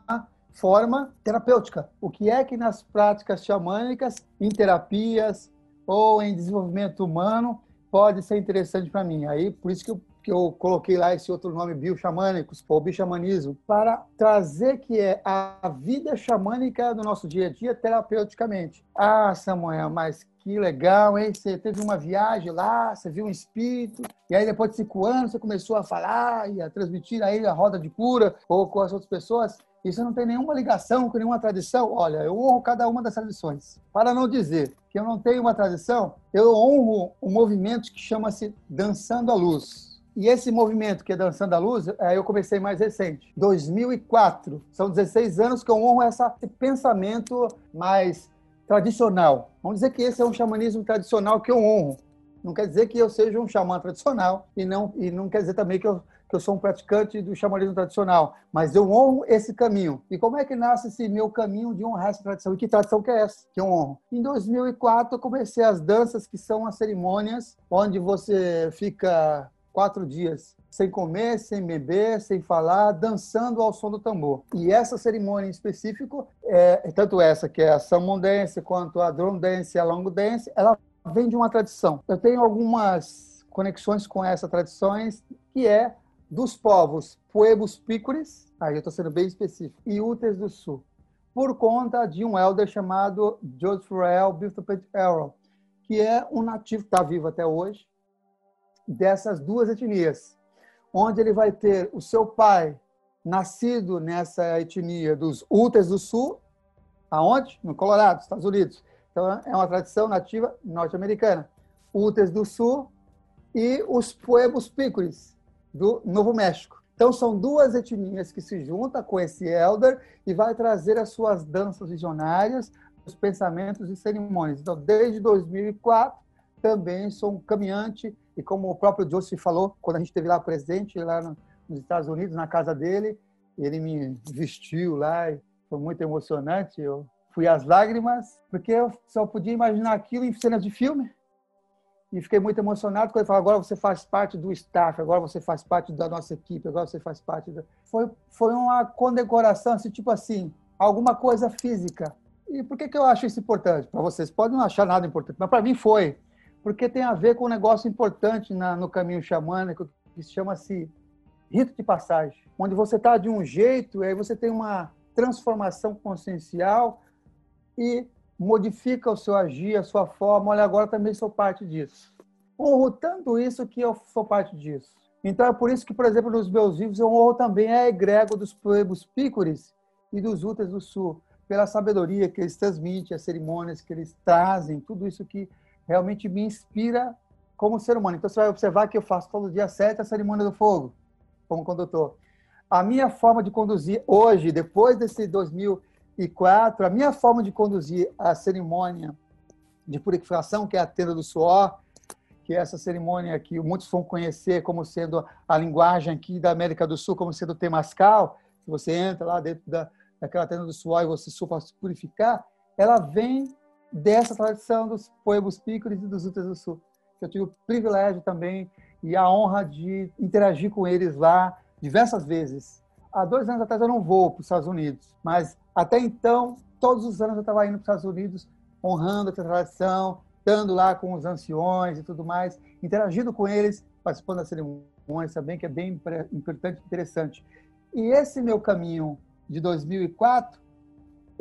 forma terapêutica. O que é que nas práticas xamânicas, em terapias ou em desenvolvimento humano pode ser interessante para mim. Aí por isso que eu que eu coloquei lá esse outro nome, bioxamânicos, ou bixamanismo, para trazer que é a vida xamânica do nosso dia a dia terapeuticamente. Ah, Samuel, mas que legal, hein? Você teve uma viagem lá, você viu um espírito, e aí depois de cinco anos você começou a falar e a transmitir aí a roda de cura ou com as outras pessoas. Isso não tem nenhuma ligação com nenhuma tradição. Olha, eu honro cada uma das tradições. Para não dizer que eu não tenho uma tradição, eu honro um movimento que chama-se Dançando a Luz e esse movimento que é Dançando a Luz, é, eu comecei mais recente, 2004. São 16 anos que eu honro esse pensamento mais tradicional. Vamos dizer que esse é um xamanismo tradicional que eu honro. Não quer dizer que eu seja um xamã tradicional e não, e não quer dizer também que eu, que eu sou um praticante do xamanismo tradicional, mas eu honro esse caminho. E como é que nasce esse meu caminho de honrar essa tradição? E que tradição que é essa que eu honro? Em 2004, eu comecei as danças, que são as cerimônias onde você fica quatro dias sem comer, sem beber, sem falar, dançando ao som do tambor. E essa cerimônia em específico, é, tanto essa que é a Salmon Dance, quanto a Drum Dance e a Long Dance, ela vem de uma tradição. Eu tenho algumas conexões com essas tradições, que é dos povos Pueblos Picures, aí eu estou sendo bem específico, e Úteis do Sul, por conta de um elder chamado Joseph Rael Bithopet Errol, que é um nativo que está vivo até hoje, dessas duas etnias, onde ele vai ter o seu pai nascido nessa etnia dos Úteis do Sul, aonde? No Colorado, Estados Unidos. Então, é uma tradição nativa norte-americana. Úteis do Sul e os Pueblos Picures, do Novo México. Então, são duas etnias que se juntam com esse elder e vai trazer as suas danças visionárias, os pensamentos e cerimônias. Então, desde 2004, também sou um caminhante e como o próprio Joseph falou, quando a gente esteve lá presente, lá nos Estados Unidos, na casa dele, ele me vestiu lá, foi muito emocionante. Eu fui às lágrimas, porque eu só podia imaginar aquilo em cenas de filme. E fiquei muito emocionado quando ele falou: agora você faz parte do staff, agora você faz parte da nossa equipe, agora você faz parte da. Foi, foi uma condecoração, assim, tipo assim, alguma coisa física. E por que, que eu acho isso importante? Para vocês podem não achar nada importante, mas para mim foi porque tem a ver com um negócio importante na, no caminho xamânico que chama-se rito de passagem, onde você está de um jeito e aí você tem uma transformação consciencial e modifica o seu agir, a sua forma. Olha, agora também sou parte disso. Honro tanto isso que eu sou parte disso. Então é por isso que, por exemplo, nos meus livros eu honro também a egrégora dos pueblos pícores e dos úteis do sul, pela sabedoria que eles transmitem, as cerimônias que eles trazem, tudo isso que realmente me inspira como ser humano. Então, você vai observar que eu faço todo dia sete a cerimônia do fogo, como condutor. A minha forma de conduzir hoje, depois desse 2004, a minha forma de conduzir a cerimônia de purificação, que é a tenda do suor, que é essa cerimônia que muitos vão conhecer como sendo a linguagem aqui da América do Sul, como sendo o temascal, que você entra lá dentro da, daquela tenda do suor e você para se purificar, ela vem dessa tradição dos poebos pícoros e dos Utas do Sul. Eu tive o privilégio também e a honra de interagir com eles lá diversas vezes. Há dois anos atrás eu não vou para os Estados Unidos, mas até então, todos os anos eu estava indo para os Estados Unidos, honrando essa tradição, estando lá com os anciões e tudo mais, interagindo com eles, participando das cerimônias também, que é bem importante e interessante. E esse meu caminho de 2004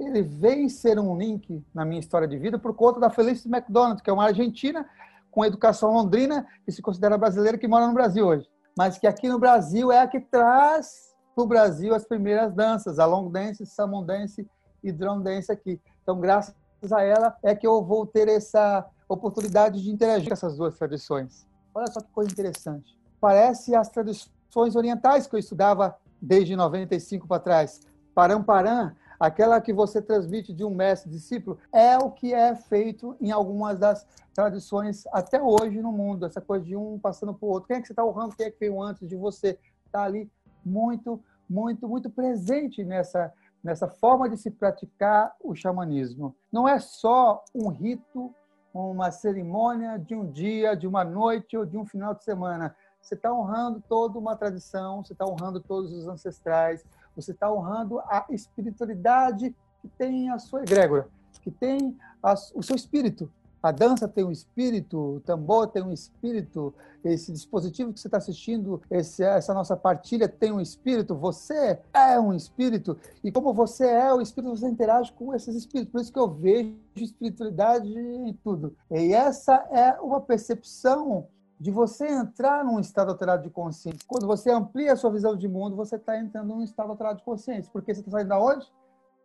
ele vem ser um link na minha história de vida por conta da Felicity McDonald, que é uma argentina com educação londrina que se considera brasileira que mora no Brasil hoje, mas que aqui no Brasil é a que traz para o Brasil as primeiras danças, a long dance, salmon dance e drum dance aqui. Então, graças a ela é que eu vou ter essa oportunidade de interagir com essas duas tradições. Olha só que coisa interessante. Parece as tradições orientais que eu estudava desde 95 para trás. Param-param aquela que você transmite de um mestre discípulo, é o que é feito em algumas das tradições até hoje no mundo, essa coisa de um passando para o outro. Quem é que você está honrando? Quem é que veio antes de você? Está ali muito, muito, muito presente nessa, nessa forma de se praticar o xamanismo. Não é só um rito, uma cerimônia de um dia, de uma noite ou de um final de semana. Você está honrando toda uma tradição, você está honrando todos os ancestrais, você está honrando a espiritualidade que tem a sua egrégora, que tem a, o seu espírito. A dança tem um espírito, o tambor tem um espírito, esse dispositivo que você está assistindo, esse, essa nossa partilha tem um espírito, você é um espírito, e como você é o espírito, você interage com esses espíritos. Por isso que eu vejo espiritualidade em tudo. E essa é uma percepção de você entrar num estado alterado de consciência. Quando você amplia a sua visão de mundo, você está entrando num estado alterado de consciência. Porque você está saindo da onde?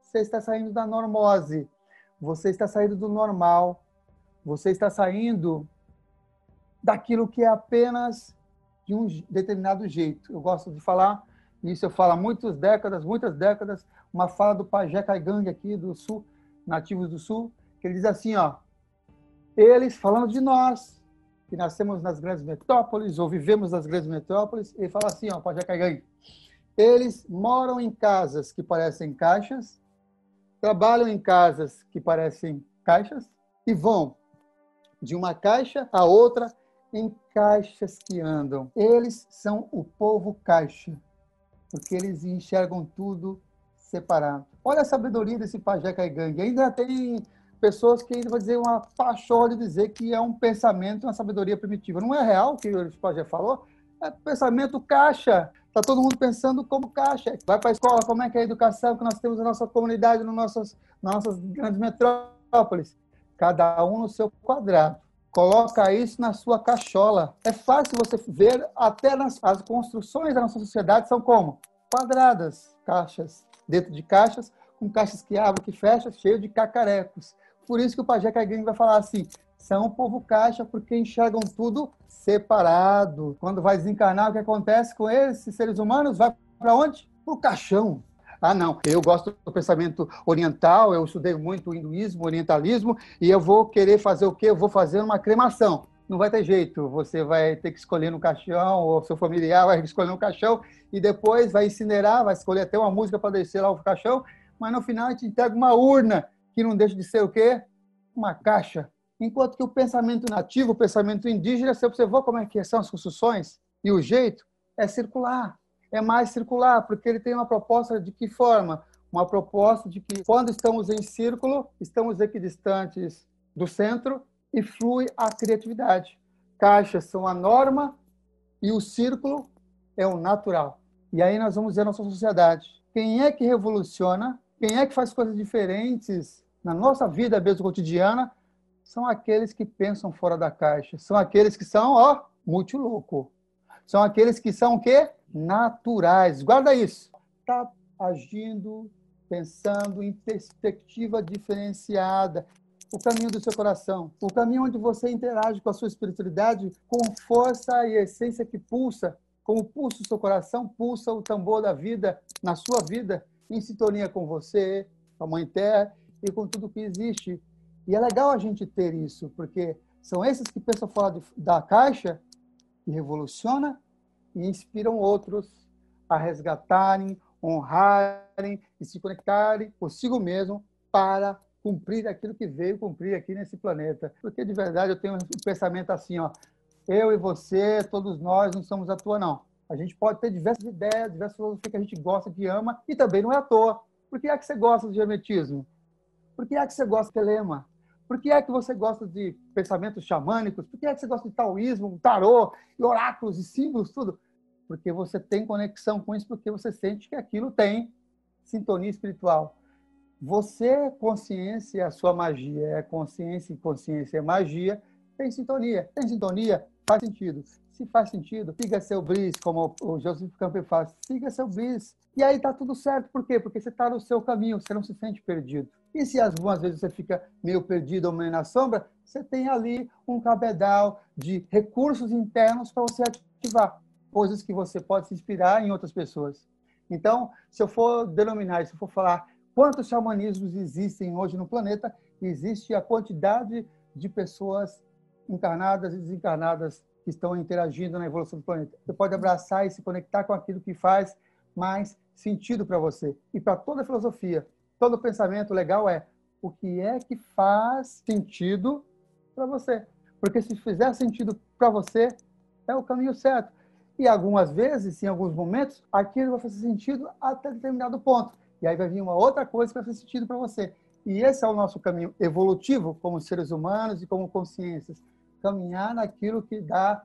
Você está saindo da normose. Você está saindo do normal. Você está saindo daquilo que é apenas de um determinado jeito. Eu gosto de falar, isso eu falo há muitas décadas, muitas décadas, uma fala do Pajé Caigangue aqui do Sul, nativos do Sul, que ele diz assim, ó, eles falando de nós, que nascemos nas grandes metrópoles ou vivemos nas grandes metrópoles, ele fala assim, ó, pode cair eles moram em casas que parecem caixas, trabalham em casas que parecem caixas e vão de uma caixa a outra em caixas que andam. Eles são o povo caixa, porque eles enxergam tudo separado. Olha a sabedoria desse pajé Caigangue. Ainda tem pessoas que ainda vão dizer uma paixão de dizer que é um pensamento, uma sabedoria primitiva. Não é real o que o pajé falou? É pensamento caixa. Está todo mundo pensando como caixa. Vai para a escola, como é que é a educação que nós temos na nossa comunidade, nas nossas, nossas grandes metrópoles? Cada um no seu quadrado. Coloca isso na sua cachola. É fácil você ver, até nas, as construções da nossa sociedade são como? Quadradas, caixas. Dentro de caixas, com caixas que abrem, que fecham, cheio de cacarecos. Por isso que o Pajé Caguinho vai falar assim, são o povo caixa porque enxergam tudo separado. Quando vai desencarnar, o que acontece com esses seres humanos? Vai para onde? Para o caixão. Ah, não, eu gosto do pensamento oriental, eu estudei muito o hinduísmo, orientalismo, e eu vou querer fazer o quê? Eu vou fazer uma cremação. Não vai ter jeito, você vai ter que escolher no caixão, ou seu familiar vai escolher no caixão, e depois vai incinerar, vai escolher até uma música para descer lá o caixão, mas no final a gente entrega uma urna, que não deixa de ser o quê? Uma caixa Enquanto que o pensamento nativo, o pensamento indígena, você observou como é que são as construções e o jeito é circular. É mais circular, porque ele tem uma proposta de que forma? Uma proposta de que quando estamos em círculo, estamos equidistantes do centro e flui a criatividade. Caixas são a norma e o círculo é o natural. E aí nós vamos ver a nossa sociedade. Quem é que revoluciona? Quem é que faz coisas diferentes na nossa vida mesmo cotidiana? são aqueles que pensam fora da caixa, são aqueles que são, ó, muito louco. São aqueles que são o quê? Naturais. Guarda isso. Está agindo, pensando em perspectiva diferenciada. O caminho do seu coração, o caminho onde você interage com a sua espiritualidade com força e essência que pulsa, como pulsa o seu coração, pulsa o tambor da vida na sua vida, em sintonia com você, com a Mãe Terra e com tudo que existe e é legal a gente ter isso, porque são esses que pensam fora de, da caixa e revolucionam e inspiram outros a resgatarem, honrarem e se conectarem consigo mesmo para cumprir aquilo que veio cumprir aqui nesse planeta. Porque de verdade eu tenho um pensamento assim, ó, eu e você, todos nós não somos à toa não. A gente pode ter diversas ideias, diversas filosofias que a gente gosta, que ama, e também não é à toa. Por que é que você gosta de hermetismo? Por que é que você gosta de telema? Por que é que você gosta de pensamentos xamânicos? Por que é que você gosta de taoísmo, tarô, e oráculos e símbolos, tudo? Porque você tem conexão com isso, porque você sente que aquilo tem sintonia espiritual. Você, é consciência, a sua magia é consciência e consciência é magia, tem sintonia. Tem sintonia? Faz sentido. Se faz sentido, siga seu bris, como o Joseph Campbell faz, siga seu bris. E aí tá tudo certo. Por quê? Porque você está no seu caminho, você não se sente perdido. E se algumas vezes você fica meio perdido ou meio na sombra, você tem ali um cabedal de recursos internos para você ativar coisas que você pode se inspirar em outras pessoas. Então, se eu for denominar, se eu for falar quantos xamanismos existem hoje no planeta, existe a quantidade de pessoas encarnadas e desencarnadas que estão interagindo na evolução do planeta. Você pode abraçar e se conectar com aquilo que faz mais sentido para você e para toda a filosofia todo pensamento legal é o que é que faz sentido para você. Porque se fizer sentido para você, é o caminho certo. E algumas vezes, em alguns momentos, aquilo vai fazer sentido até determinado ponto. E aí vai vir uma outra coisa que vai fazer sentido para você. E esse é o nosso caminho evolutivo como seres humanos e como consciências. Caminhar naquilo que dá,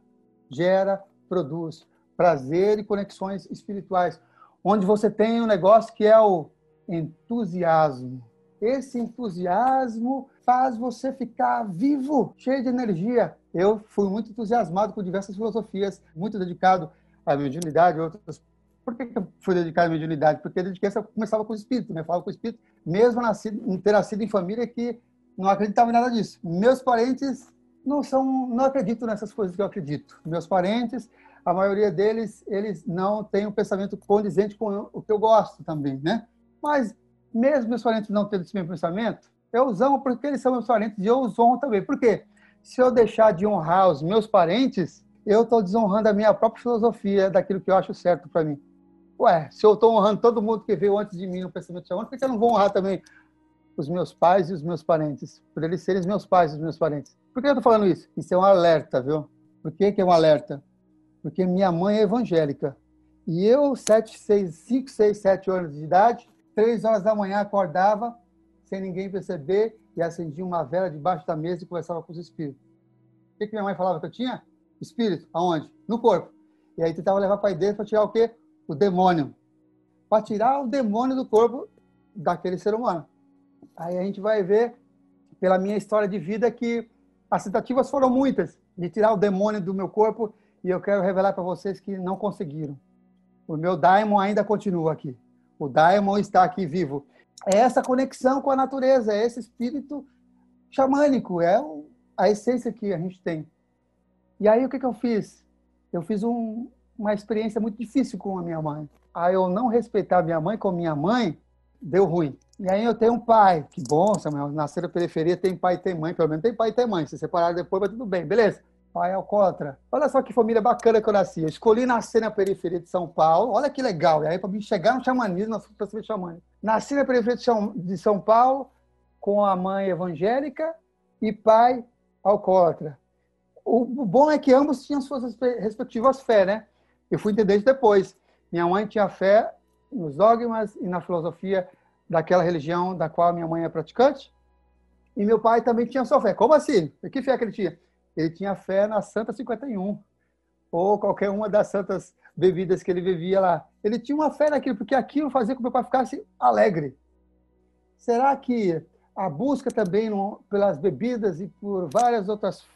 gera, produz prazer e conexões espirituais. Onde você tem um negócio que é o entusiasmo. Esse entusiasmo faz você ficar vivo, cheio de energia. Eu fui muito entusiasmado com diversas filosofias, muito dedicado à mediunidade, outras. Por que eu fui dedicado à mediunidade? Porque a dedicação começava com o espírito, né? Eu falava com o espírito, mesmo nascido, ter nascido em família que não acreditava em nada disso. Meus parentes não são, não acreditam nessas coisas que eu acredito. Meus parentes, a maioria deles, eles não têm um pensamento condizente com o que eu gosto também, né? Mas, mesmo meus parentes não tendo esse mesmo pensamento, Eu os amo porque eles são meus parentes e eu os honro também. Por quê? Se eu deixar de honrar os meus parentes, eu estou desonrando a minha própria filosofia daquilo que eu acho certo para mim. Ué, se eu estou honrando todo mundo que veio antes de mim no pensamento chamando, por que eu não vou honrar também os meus pais e os meus parentes? Por eles serem os meus pais e os meus parentes. Por que eu estou falando isso? Isso é um alerta, viu? Por que, que é um alerta? Porque minha mãe é evangélica. E eu, sete, seis, cinco, seis, sete anos de idade, três horas da manhã acordava, sem ninguém perceber, e acendia uma vela debaixo da mesa e conversava com os espíritos. O que, que minha mãe falava que eu tinha? Espírito. Aonde? No corpo. E aí tentava levar para dentro para tirar o quê? O demônio. Para tirar o demônio do corpo daquele ser humano. Aí a gente vai ver, pela minha história de vida, que as tentativas foram muitas de tirar o demônio do meu corpo e eu quero revelar para vocês que não conseguiram. O meu daimon ainda continua aqui. O daimon está aqui vivo. É essa conexão com a natureza, é esse espírito xamânico, é a essência que a gente tem. E aí o que, que eu fiz? Eu fiz um, uma experiência muito difícil com a minha mãe. Aí eu não respeitar minha mãe como minha mãe, deu ruim. E aí eu tenho um pai, que bom, Samuel, nascer na periferia tem pai e tem mãe, pelo menos tem pai e tem mãe. Se separaram depois, vai tudo bem, beleza. Pai alcoólatra. Olha só que família bacana que eu nasci. Eu escolhi nascer na periferia de São Paulo. Olha que legal. E aí, para mim chegar no xamanismo, eu fui para xamânico. Nasci na periferia de São Paulo com a mãe evangélica e pai alcoólatra. O bom é que ambos tinham suas respectivas fé, né? Eu fui entender isso depois. Minha mãe tinha fé nos dogmas e na filosofia daquela religião da qual minha mãe é praticante. E meu pai também tinha sua fé. Como assim? Que fé que ele tinha? Ele tinha fé na Santa 51, ou qualquer uma das santas bebidas que ele bebia lá. Ele tinha uma fé naquilo, porque aquilo fazia com que meu pai ficasse alegre. Será que a busca também pelas bebidas e por várias outras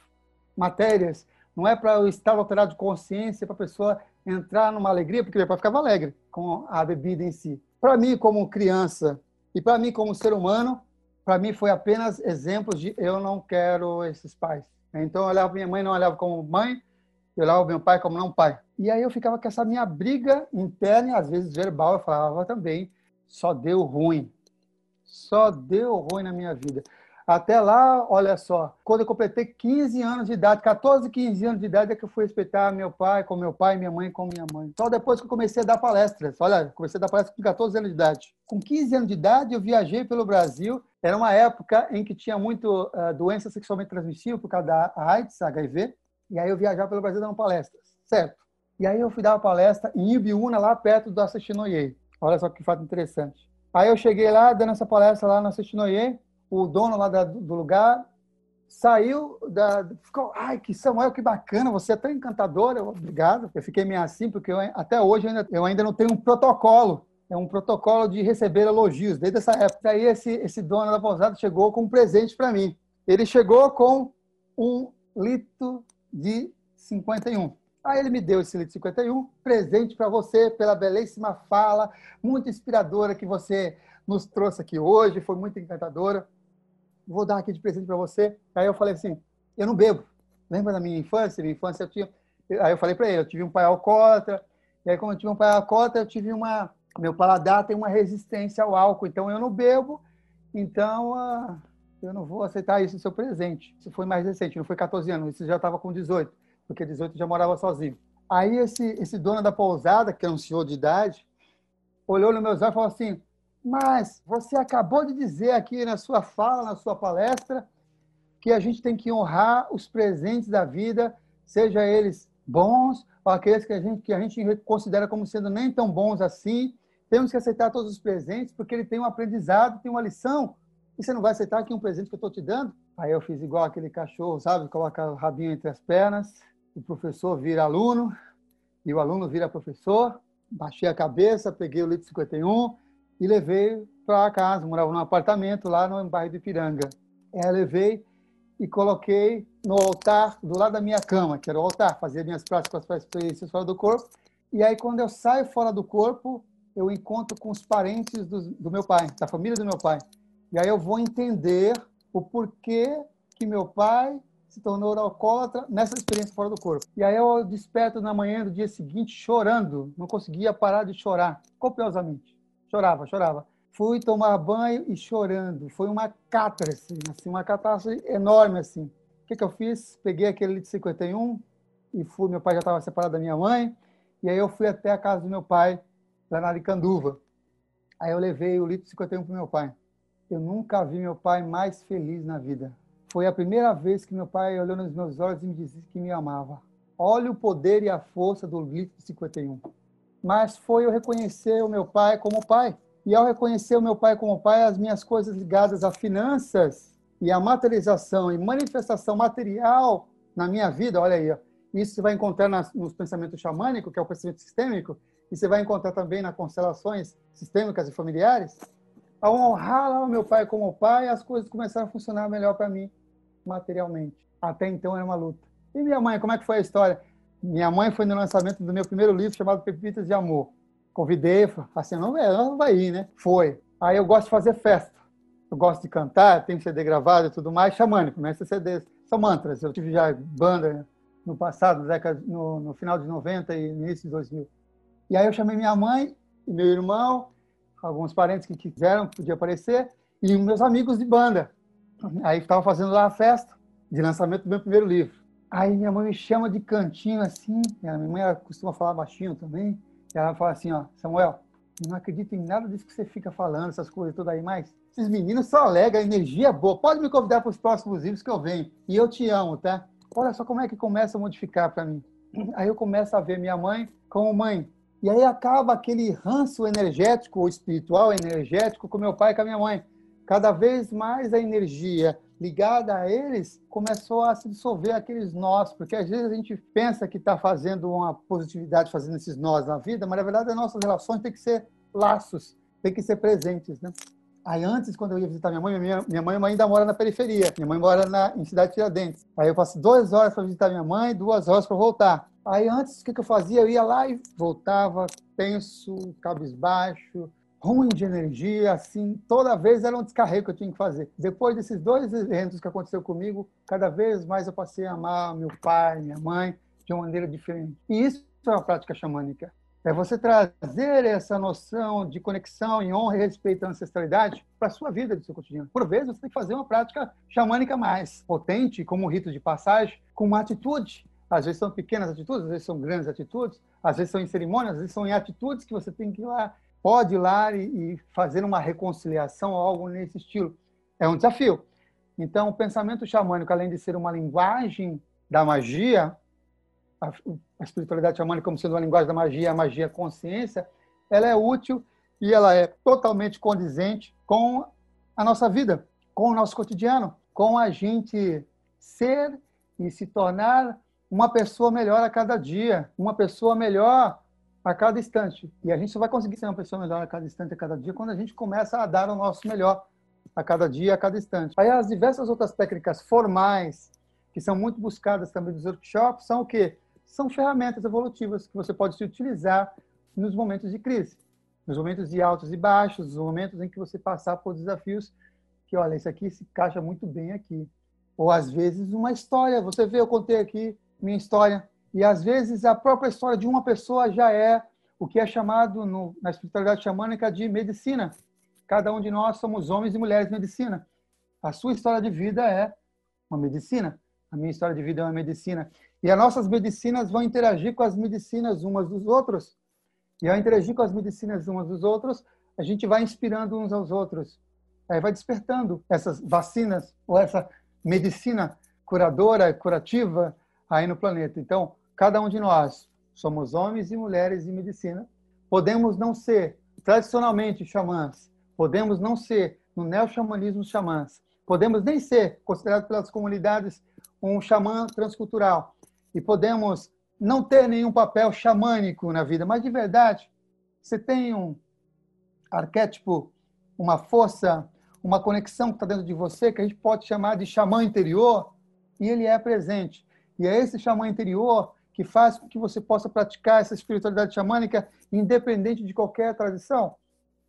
matérias não é para o estado alterado de consciência, para a pessoa entrar numa alegria, porque meu pai ficava alegre com a bebida em si. Para mim, como criança, e para mim, como ser humano, para mim foi apenas exemplos de eu não quero esses pais. Então, eu olhava minha mãe, não olhava como mãe, eu olhava meu pai como não pai. E aí eu ficava com essa minha briga interna, e às vezes verbal, eu falava também, só deu ruim. Só deu ruim na minha vida. Até lá, olha só, quando eu completei 15 anos de idade, 14, 15 anos de idade, é que eu fui respeitar meu pai com meu pai, minha mãe com minha mãe. Só depois que eu comecei a dar palestras. Olha, comecei a dar palestras com 14 anos de idade. Com 15 anos de idade, eu viajei pelo Brasil. Era uma época em que tinha muito uh, doença sexualmente transmissível por causa da AIDS, HIV. E aí eu viajava pelo Brasil dando palestras, certo? E aí eu fui dar uma palestra em Ibiúna, lá perto do Assistinoye. Olha só que fato interessante. Aí eu cheguei lá, dando essa palestra lá no Assistinoye, o dono lá da, do lugar saiu da ficou ai que Samuel que bacana você é tão encantador. Eu, obrigado eu fiquei meio assim porque eu, até hoje eu ainda, eu ainda não tenho um protocolo é um protocolo de receber elogios. Desde essa época aí esse esse dono da pousada chegou com um presente para mim. Ele chegou com um litro de 51 Aí ele me deu esse litro de 51, presente para você pela belíssima fala, muito inspiradora que você nos trouxe aqui hoje, foi muito encantadora vou dar aqui de presente para você. Aí eu falei assim, eu não bebo. Lembra da minha infância? Minha infância eu tinha... Aí eu falei para ele, eu tive um pai alcoólatra, e aí como eu tive um pai alcoólatra, eu tive uma... Meu paladar tem uma resistência ao álcool, então eu não bebo, então uh, eu não vou aceitar isso no seu presente. Isso foi mais recente, não foi 14 anos, isso já estava com 18, porque 18 já morava sozinho. Aí esse, esse dono da pousada, que é um senhor de idade, olhou nos meus olhos e falou assim, mas você acabou de dizer aqui na sua fala, na sua palestra, que a gente tem que honrar os presentes da vida, seja eles bons ou aqueles que a gente, que a gente considera como sendo nem tão bons assim. Temos que aceitar todos os presentes, porque ele tem um aprendizado, tem uma lição. E você não vai aceitar aqui um presente que eu estou te dando? Aí eu fiz igual aquele cachorro, sabe? Coloca o rabinho entre as pernas, o professor vira aluno, e o aluno vira professor. Baixei a cabeça, peguei o litro 51, e levei para casa. Morava num apartamento lá no bairro de Piranga. Aí levei e coloquei no altar do lado da minha cama, que era o altar, fazia minhas práticas para experiências fora do corpo. E aí, quando eu saio fora do corpo, eu encontro com os parentes do, do meu pai, da família do meu pai. E aí eu vou entender o porquê que meu pai se tornou alcoólatra nessa experiência fora do corpo. E aí eu desperto na manhã do dia seguinte chorando, não conseguia parar de chorar, copiosamente. Chorava, chorava. fui tomar banho e chorando. Foi uma catástrofe, assim, uma catástrofe enorme assim. O que, que eu fiz? Peguei aquele litro 51 e fui. Meu pai já estava separado da minha mãe e aí eu fui até a casa do meu pai lá na Aricanduva. Aí eu levei o litro 51 para meu pai. Eu nunca vi meu pai mais feliz na vida. Foi a primeira vez que meu pai olhou nos meus olhos e me disse que me amava. Olha o poder e a força do litro 51. Mas foi eu reconhecer o meu pai como pai. E ao reconhecer o meu pai como pai, as minhas coisas ligadas a finanças e a materialização e manifestação material na minha vida, olha aí, isso você vai encontrar nos pensamentos xamânicos, que é o pensamento sistêmico, e você vai encontrar também nas constelações sistêmicas e familiares. Ao honrar o meu pai como pai, as coisas começaram a funcionar melhor para mim, materialmente. Até então era uma luta. E minha mãe, como é que foi a história? Minha mãe foi no lançamento do meu primeiro livro chamado Pepitas de Amor. Convidei, assim, não, não vai ir, né? Foi. Aí eu gosto de fazer festa. Eu gosto de cantar, tenho CD gravado e tudo mais, xamânico, né? Esses CDs são mantras. Eu tive já banda no passado, no, no final de 90 e início de 2000. E aí eu chamei minha mãe e meu irmão, alguns parentes que quiseram, podia aparecer, e meus amigos de banda. Aí estava fazendo lá a festa de lançamento do meu primeiro livro. Aí minha mãe me chama de cantinho assim, minha mãe costuma falar baixinho também, e ela fala assim, ó, Samuel, não acredito em nada disso que você fica falando, essas coisas tudo aí, mas esses meninos só alegam, energia boa, pode me convidar para os próximos livros que eu venho, e eu te amo, tá? Olha só como é que começa a modificar para mim. Aí eu começo a ver minha mãe como mãe, e aí acaba aquele ranço energético ou espiritual energético com meu pai e com a minha mãe. Cada vez mais a energia ligada a eles começou a se dissolver aqueles nós, porque às vezes a gente pensa que está fazendo uma positividade, fazendo esses nós na vida, mas na verdade as nossas relações têm que ser laços, têm que ser presentes, né? Aí antes, quando eu ia visitar minha mãe, minha, minha mãe ainda mora na periferia. Minha mãe mora na, em Cidade de Tiradentes. Aí eu passo duas horas para visitar minha mãe, duas horas para voltar. Aí antes, o que, que eu fazia? Eu ia lá e voltava, tenso, cabisbaixo, ruim de energia, assim, toda vez era um descarrego que eu tinha que fazer. Depois desses dois eventos que aconteceu comigo, cada vez mais eu passei a amar meu pai, minha mãe, de uma maneira diferente. E isso é uma prática xamânica. É você trazer essa noção de conexão em honra e respeito à ancestralidade para a sua vida, do seu cotidiano. Por vezes, você tem que fazer uma prática xamânica mais potente, como um rito de passagem, com uma atitude. Às vezes são pequenas atitudes, às vezes são grandes atitudes, às vezes são em cerimônias, às vezes são em atitudes que você tem que ir lá pode ir lá e, fazer uma reconciliação ou algo nesse estilo. É um desafio. Então, o pensamento xamânico, além de ser uma linguagem da magia, a, a espiritualidade xamânica como sendo uma linguagem da magia, a magia consciência, ela é útil e ela é totalmente condizente com a nossa vida, com o nosso cotidiano, com a gente ser e se tornar uma pessoa melhor a cada dia, uma pessoa melhor a cada instante. E a gente só vai conseguir ser uma pessoa melhor a cada instante, a cada dia, quando a gente começa a dar o nosso melhor a cada dia, a cada instante. Aí as diversas outras técnicas formais, que são muito buscadas também nos workshops, são o quê? São ferramentas evolutivas que você pode se utilizar nos momentos de crise, nos momentos de altos e baixos, nos momentos em que você passar por desafios que, olha, isso aqui se encaixa muito bem aqui. Ou às vezes uma história, você vê, eu contei aqui minha história, e às vezes a própria história de uma pessoa já é o que é chamado no, na espiritualidade xamânica de medicina. Cada um de nós somos homens e mulheres de medicina. A sua história de vida é uma medicina. A minha história de vida é uma medicina. E as nossas medicinas vão interagir com as medicinas umas dos outros. E ao interagir com as medicinas umas dos outros, a gente vai inspirando uns aos outros. Aí vai despertando essas vacinas ou essa medicina curadora, curativa aí no planeta. Então, cada um de nós somos homens e mulheres de medicina. Podemos não ser tradicionalmente xamãs, podemos não ser no neo-xamanismo xamãs, podemos nem ser considerados pelas comunidades um xamã transcultural e podemos não ter nenhum papel xamânico na vida, mas de verdade, você tem um arquétipo, uma força, uma conexão que está dentro de você que a gente pode chamar de xamã interior e ele é presente. E é esse xamã interior que faz com que você possa praticar essa espiritualidade xamânica independente de qualquer tradição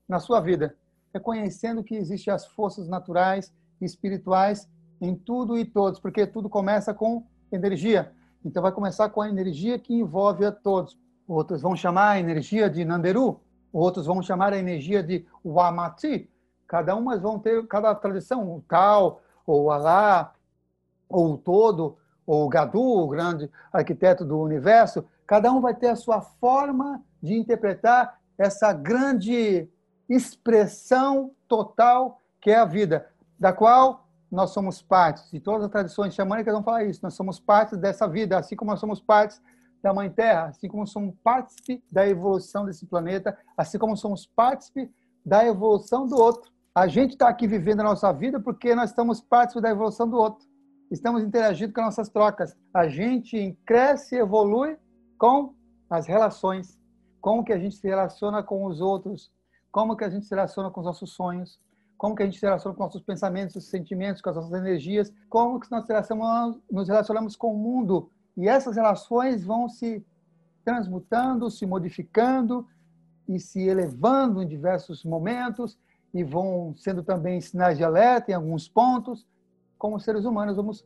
na sua vida, reconhecendo que existem as forças naturais e espirituais em tudo e todos, porque tudo começa com energia. Então vai começar com a energia que envolve a todos. Outros vão chamar a energia de Nanderu, outros vão chamar a energia de Wamati. Cada uma vão ter, cada tradição, o tal, ou Alá, ou o todo, ou Gadu, o grande arquiteto do universo, cada um vai ter a sua forma de interpretar essa grande expressão total que é a vida, da qual nós somos partes. E todas as tradições xamânicas vão falar isso. Nós somos partes dessa vida, assim como nós somos partes da Mãe Terra, assim como somos partícipe da evolução desse planeta, assim como somos partícipe da evolução do outro. A gente está aqui vivendo a nossa vida porque nós estamos partícipe da evolução do outro. Estamos interagindo com nossas trocas. A gente cresce e evolui com as relações. Como que a gente se relaciona com os outros, como que a gente se relaciona com os nossos sonhos, como que a gente se relaciona com nossos pensamentos, sentimentos, com as nossas energias, como que nós nos relacionamos com o mundo, e essas relações vão se transmutando, se modificando e se elevando em diversos momentos e vão sendo também sinais de alerta em alguns pontos. Como seres humanos, vamos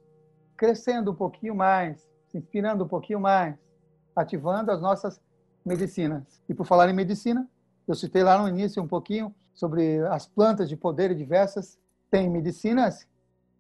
crescendo um pouquinho mais, se inspirando um pouquinho mais, ativando as nossas medicinas. E por falar em medicina, eu citei lá no início um pouquinho sobre as plantas de poder diversas. Tem medicinas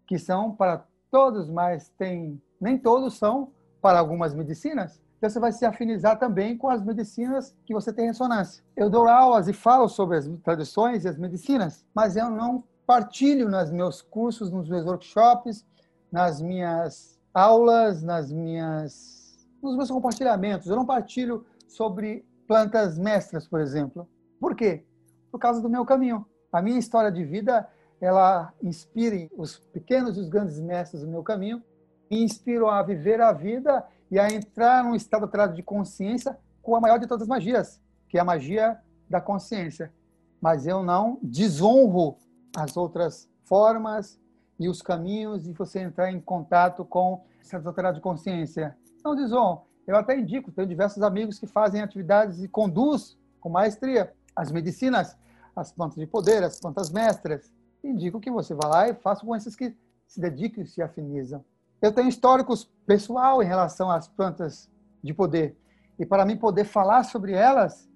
que são para todos, mas tem nem todos são para algumas medicinas, então você vai se afinizar também com as medicinas que você tem ressonância. Eu dou aulas e falo sobre as tradições e as medicinas, mas eu não partilho nos meus cursos, nos meus workshops, nas minhas aulas, nas minhas nos meus compartilhamentos. Eu não partilho sobre plantas mestras, por exemplo. Por quê? Por causa do meu caminho. A minha história de vida, ela inspira os pequenos e os grandes mestres do meu caminho me inspiram a viver a vida e a entrar num estado de consciência com a maior de todas as magias, que é a magia da consciência. Mas eu não desonro as outras formas e os caminhos de você entrar em contato com estado alterado de consciência. Não desonro. Eu até indico, tenho diversos amigos que fazem atividades e conduz com maestria as medicinas, as plantas de poder, as plantas mestras. Indico que você vá lá e faça com esses que se dedicam e se afinizam. Eu tenho históricos pessoal em relação às plantas de poder. E para mim poder falar sobre elas,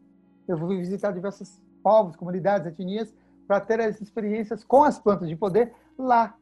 eu vou visitar diversos povos, comunidades, etnias, para ter as experiências com as plantas de poder lá,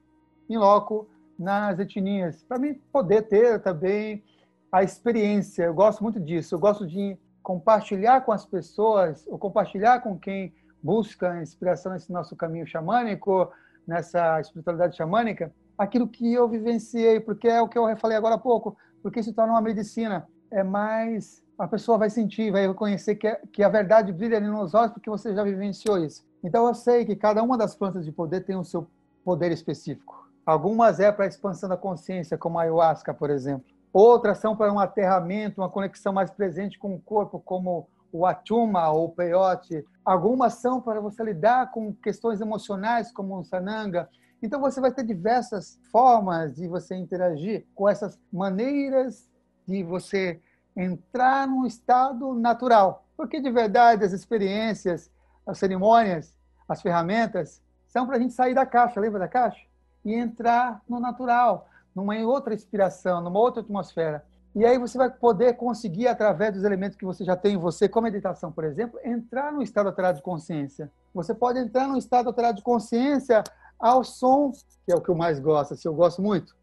em loco, nas etnias. Para mim poder ter também a experiência. Eu gosto muito disso. Eu gosto de compartilhar com as pessoas, ou compartilhar com quem busca inspiração nesse nosso caminho xamânico, nessa espiritualidade xamânica, aquilo que eu vivenciei, porque é o que eu falei agora há pouco, porque se torna uma medicina. É mais. A pessoa vai sentir, vai reconhecer que, é, que a verdade brilha ali nos olhos, porque você já vivenciou isso. Então eu sei que cada uma das plantas de poder tem o seu poder específico. Algumas é para expansão da consciência, como a ayahuasca, por exemplo. Outras são para um aterramento, uma conexão mais presente com o corpo, como o atuma ou o peyote. Algumas são para você lidar com questões emocionais, como o sananga. Então você vai ter diversas formas de você interagir com essas maneiras de você entrar num estado natural. Porque de verdade as experiências, as cerimônias, as ferramentas são para a gente sair da caixa, lembra da caixa? E entrar no natural, numa outra inspiração, numa outra atmosfera. E aí você vai poder conseguir, através dos elementos que você já tem em você, como meditação, por exemplo, entrar no estado alterado de consciência. Você pode entrar no estado alterado de consciência ao som, que é o que eu mais gosto, assim, eu gosto muito.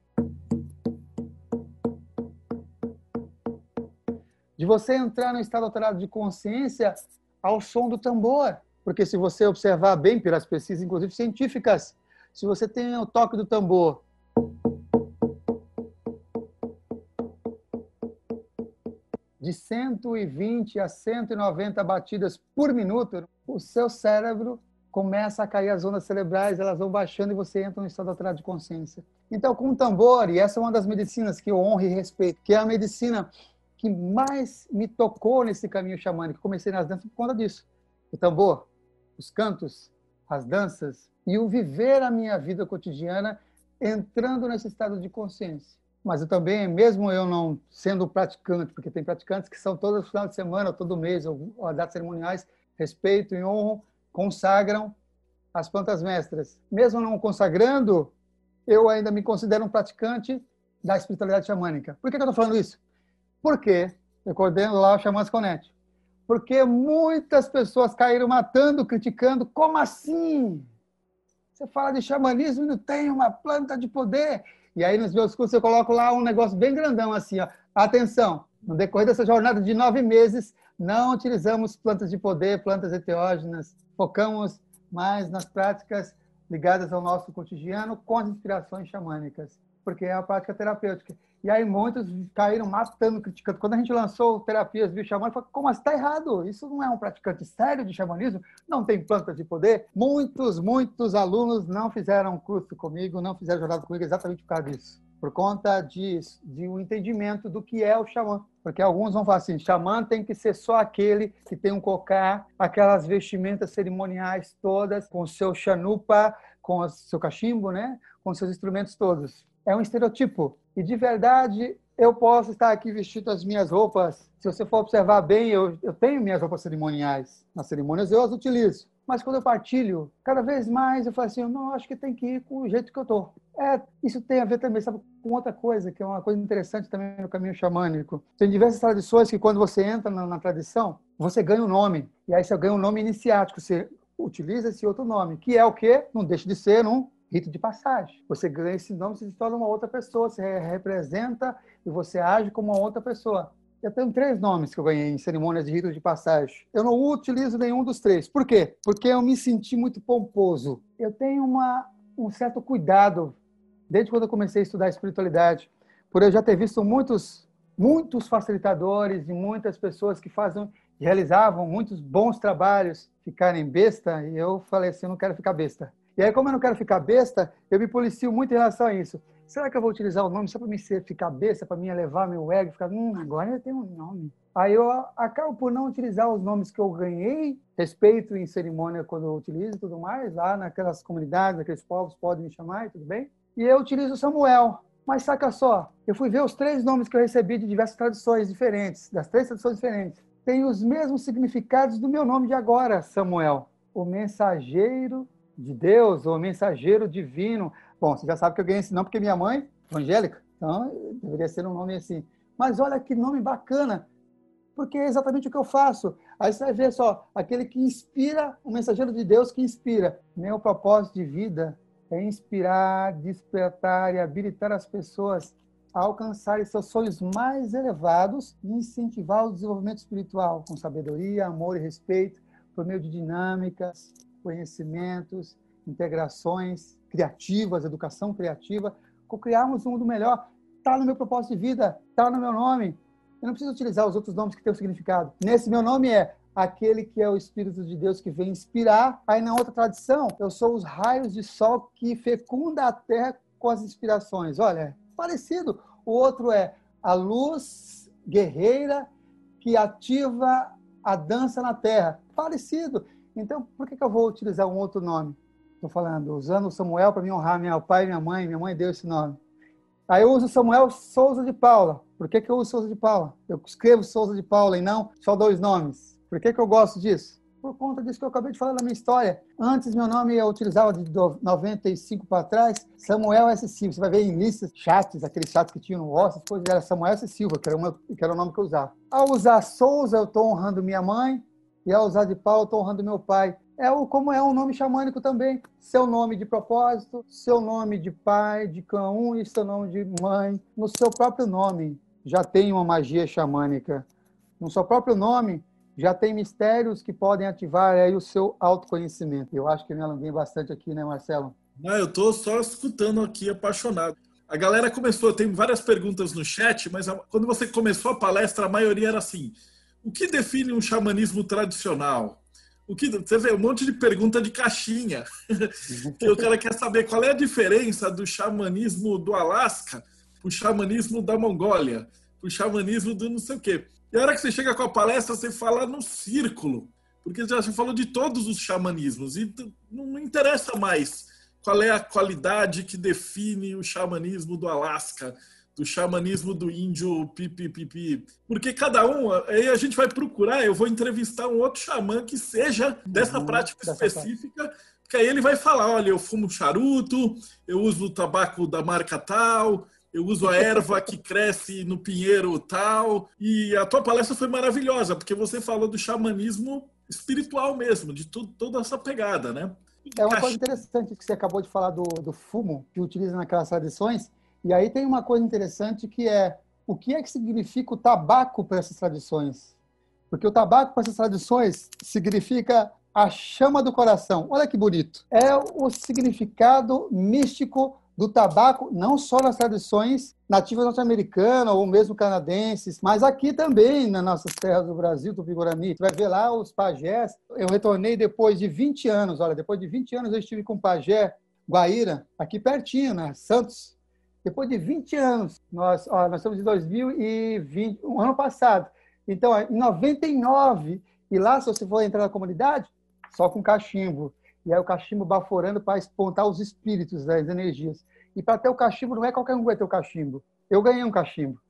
De você entrar no estado alterado de consciência ao som do tambor. Porque se você observar bem pelas pesquisas, inclusive científicas, se você tem o toque do tambor de 120 a 190 batidas por minuto, o seu cérebro começa a cair as ondas cerebrais, elas vão baixando e você entra no estado alterado de consciência. Então, com o tambor, e essa é uma das medicinas que eu honro e respeito, que é a medicina que mais me tocou nesse caminho xamânico. Comecei nas danças por conta disso. O tambor, os cantos, as danças e o viver a minha vida cotidiana entrando nesse estado de consciência. Mas eu também, mesmo eu não sendo praticante, porque tem praticantes que são todos os finais de semana, todo mês, ou, ou datas cerimoniais, respeito e honro, consagram as plantas mestras. Mesmo não consagrando, eu ainda me considero um praticante da espiritualidade xamânica. Por que, eu estou falando isso? Porque eu coordeno lá o Xamãs Connect. Porque muitas pessoas caíram matando, criticando. Como assim? Você fala de xamanismo e não tem uma planta de poder. E aí nos meus cursos eu coloco lá um negócio bem grandão assim, ó. Atenção, no decorrer dessa jornada de nove meses, não utilizamos plantas de poder, plantas eteógenas. Focamos mais nas práticas ligadas ao nosso cotidiano com as inspirações xamânicas, porque é a prática terapêutica. E aí muitos caíram matando, criticando. Quando a gente lançou terapias bioxamânicas, falou, como assim? Está errado. Isso não é um praticante sério de xamanismo? Não tem plantas de poder? Muitos, muitos alunos não fizeram curso comigo, não fizeram jornada comigo exatamente por causa disso. Por conta de, de um entendimento do que é o xamã. Porque alguns vão falar assim, xamã tem que ser só aquele que tem um cocar, aquelas vestimentas cerimoniais todas, com seu chanupa, com o seu cachimbo, né? com seus instrumentos todos. É um estereotipo. E de verdade, eu posso estar aqui vestido as minhas roupas. Se você for observar bem, eu, eu tenho minhas roupas cerimoniais. Nas cerimônias eu as utilizo. Mas quando eu partilho, cada vez mais eu falo assim, não acho que tem que ir com o jeito que eu tô. É, isso tem a ver também, sabe, com outra coisa, que é uma coisa interessante também no caminho xamânico. Tem diversas tradições que quando você entra na, na tradição, você ganha um nome. E aí você ganha um nome iniciático, você utiliza esse outro nome, que é o quê? Não deixa de ser um rito de passagem. Você ganha esse nome, você se torna uma outra pessoa, você representa e você age como uma outra pessoa. Eu tenho três nomes que eu ganhei em cerimônias de rito de passagem. Eu não utilizo nenhum dos três. Por quê? Porque eu me senti muito pomposo. Eu tenho uma, um certo cuidado, desde quando eu comecei a estudar espiritualidade, por eu já ter visto muitos, muitos facilitadores e muitas pessoas que fazem, realizavam muitos bons trabalhos ficarem besta, e eu falei assim, eu não quero ficar besta. E aí, como eu não quero ficar besta, eu me policio muito em relação a isso. Será que eu vou utilizar o nome só para me ficar besta, para me elevar meu ego, ficar, hum, agora eu tenho um nome. Aí eu acabo por não utilizar os nomes que eu ganhei, respeito em cerimônia quando eu utilizo e tudo mais, lá naquelas comunidades, naqueles povos podem me chamar e tudo bem. E eu utilizo Samuel. Mas saca só, eu fui ver os três nomes que eu recebi de diversas tradições diferentes, das três tradições diferentes. Tem os mesmos significados do meu nome de agora, Samuel. O mensageiro de Deus, ou mensageiro divino. Bom, você já sabe que eu ganhei esse nome porque minha mãe, evangélica, então deveria ser um nome assim. Mas olha que nome bacana, porque é exatamente o que eu faço. Aí você vai ver só, aquele que inspira, o mensageiro de Deus que inspira. Meu propósito de vida é inspirar, despertar e habilitar as pessoas a alcançarem seus sonhos mais elevados e incentivar o desenvolvimento espiritual com sabedoria, amor e respeito por meio de dinâmicas, conhecimentos, integrações criativas, educação criativa, criarmos um mundo melhor. Está no meu propósito de vida, está no meu nome. Eu não preciso utilizar os outros nomes que têm o significado. Nesse meu nome é aquele que é o Espírito de Deus que vem inspirar. Aí na outra tradição, eu sou os raios de sol que fecunda a terra com as inspirações. Olha, parecido. O outro é a luz guerreira que ativa a dança na terra. Parecido. Então, por que, que eu vou utilizar um outro nome? Estou falando, usando Samuel para me honrar meu pai e minha mãe. Minha mãe deu esse nome. Aí eu uso Samuel Souza de Paula. Por que, que eu uso Souza de Paula? Eu escrevo Souza de Paula e não só dois nomes. Por que, que eu gosto disso? Por conta disso que eu acabei de falar na minha história. Antes, meu nome eu utilizava de 95 para trás, Samuel S. Silva. Você vai ver em listas, chats, aqueles chats que tinham no WhatsApp, coisas, era Samuel S. Silva, que era, que era o nome que eu usava. Ao usar Souza, eu estou honrando minha mãe, e ao usar de Paulo, estou honrando meu pai. É o, como é um nome xamânico também. Seu nome de propósito, seu nome de pai, de cão e seu nome de mãe. No seu próprio nome já tem uma magia xamânica. No seu próprio nome já tem mistérios que podem ativar aí o seu autoconhecimento. Eu acho que me alonguei bastante aqui, né, Marcelo? Não, eu estou só escutando aqui, apaixonado. A galera começou, tem várias perguntas no chat, mas quando você começou a palestra, a maioria era assim: o que define um xamanismo tradicional? O que você vê um monte de pergunta de caixinha que o cara quer saber qual é a diferença do xamanismo do Alasca o xamanismo da Mongólia, o xamanismo do não sei o quê. E a hora que você chega com a palestra, você fala no círculo, porque já se falou de todos os xamanismos e não interessa mais qual é a qualidade que define o xamanismo do Alasca, do xamanismo do índio pipipipi. Porque cada um, aí a gente vai procurar, eu vou entrevistar um outro xamã que seja dessa uhum, prática dessa específica, parte. porque aí ele vai falar, olha, eu fumo charuto, eu uso o tabaco da marca tal, eu uso a erva que cresce no pinheiro tal. E a tua palestra foi maravilhosa, porque você falou do xamanismo espiritual mesmo, de tudo, toda essa pegada, né? É uma coisa interessante que você acabou de falar do, do fumo que utiliza naquelas tradições. E aí tem uma coisa interessante que é o que é que significa o tabaco para essas tradições? Porque o tabaco para essas tradições significa a chama do coração. Olha que bonito. É o significado místico do tabaco, não só nas tradições nativas norte-americanas ou mesmo canadenses, mas aqui também nas nossas terras do Brasil, Tupi-Guarani. Você vai ver lá os pajés. Eu retornei depois de 20 anos, olha, depois de 20 anos eu estive com o pajé Guaíra, aqui pertinho, né? Santos. Depois de 20 anos, nós, ó, nós estamos em 2020, um ano passado. Então, em 99, e lá, se você for entrar na comunidade, só com cachimbo. E aí o cachimbo baforando para espontar os espíritos das energias. E para ter o cachimbo, não é qualquer um que vai ter o cachimbo. Eu ganhei um cachimbo.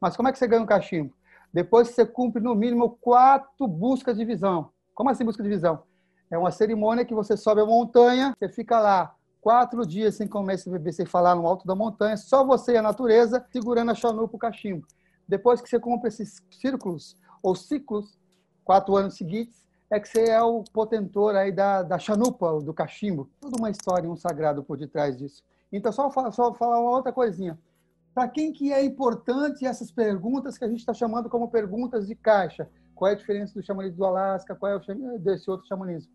Mas como é que você ganha um cachimbo? Depois você cumpre, no mínimo, quatro buscas de visão. Como assim busca de visão? É uma cerimônia que você sobe a montanha, você fica lá quatro dias sem comer, sem beber, sem falar no alto da montanha, só você e a natureza segurando a chanupa, o cachimbo. Depois que você cumpre esses círculos ou ciclos, quatro anos seguintes, é que você é o potentor aí da, da chanupa, do cachimbo. Toda uma história, um sagrado por detrás disso. Então, só, só falar uma outra coisinha. Para quem que é importante essas perguntas que a gente está chamando como perguntas de caixa? Qual é a diferença do xamanismo do Alasca? Qual é o desse outro xamanismo?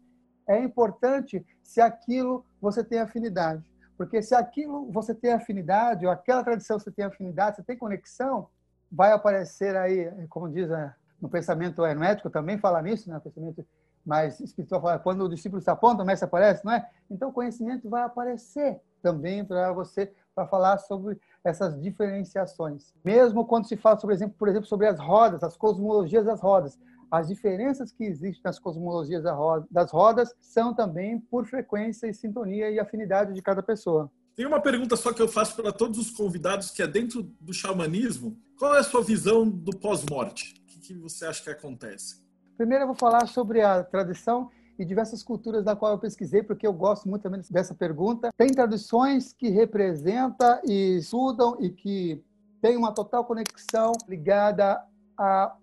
É importante se aquilo você tem afinidade. Porque se aquilo você tem afinidade, ou aquela tradição você tem afinidade, você tem conexão, vai aparecer aí, como diz é, no pensamento hermético, também fala nisso, né? pensamento mais espiritual, fala, quando o discípulo está aponta, o mestre aparece, não é? Então o conhecimento vai aparecer também para você, para falar sobre essas diferenciações. Mesmo quando se fala, por exemplo, sobre as rodas, as cosmologias das rodas as diferenças que existem nas cosmologias das rodas são também por frequência e sintonia e afinidade de cada pessoa. Tem uma pergunta só que eu faço para todos os convidados, que é dentro do xamanismo. Qual é a sua visão do pós-morte? O que você acha que acontece? Primeiro eu vou falar sobre a tradição e diversas culturas da qual eu pesquisei, porque eu gosto muito também dessa pergunta. Tem tradições que representam e estudam e que têm uma total conexão ligada a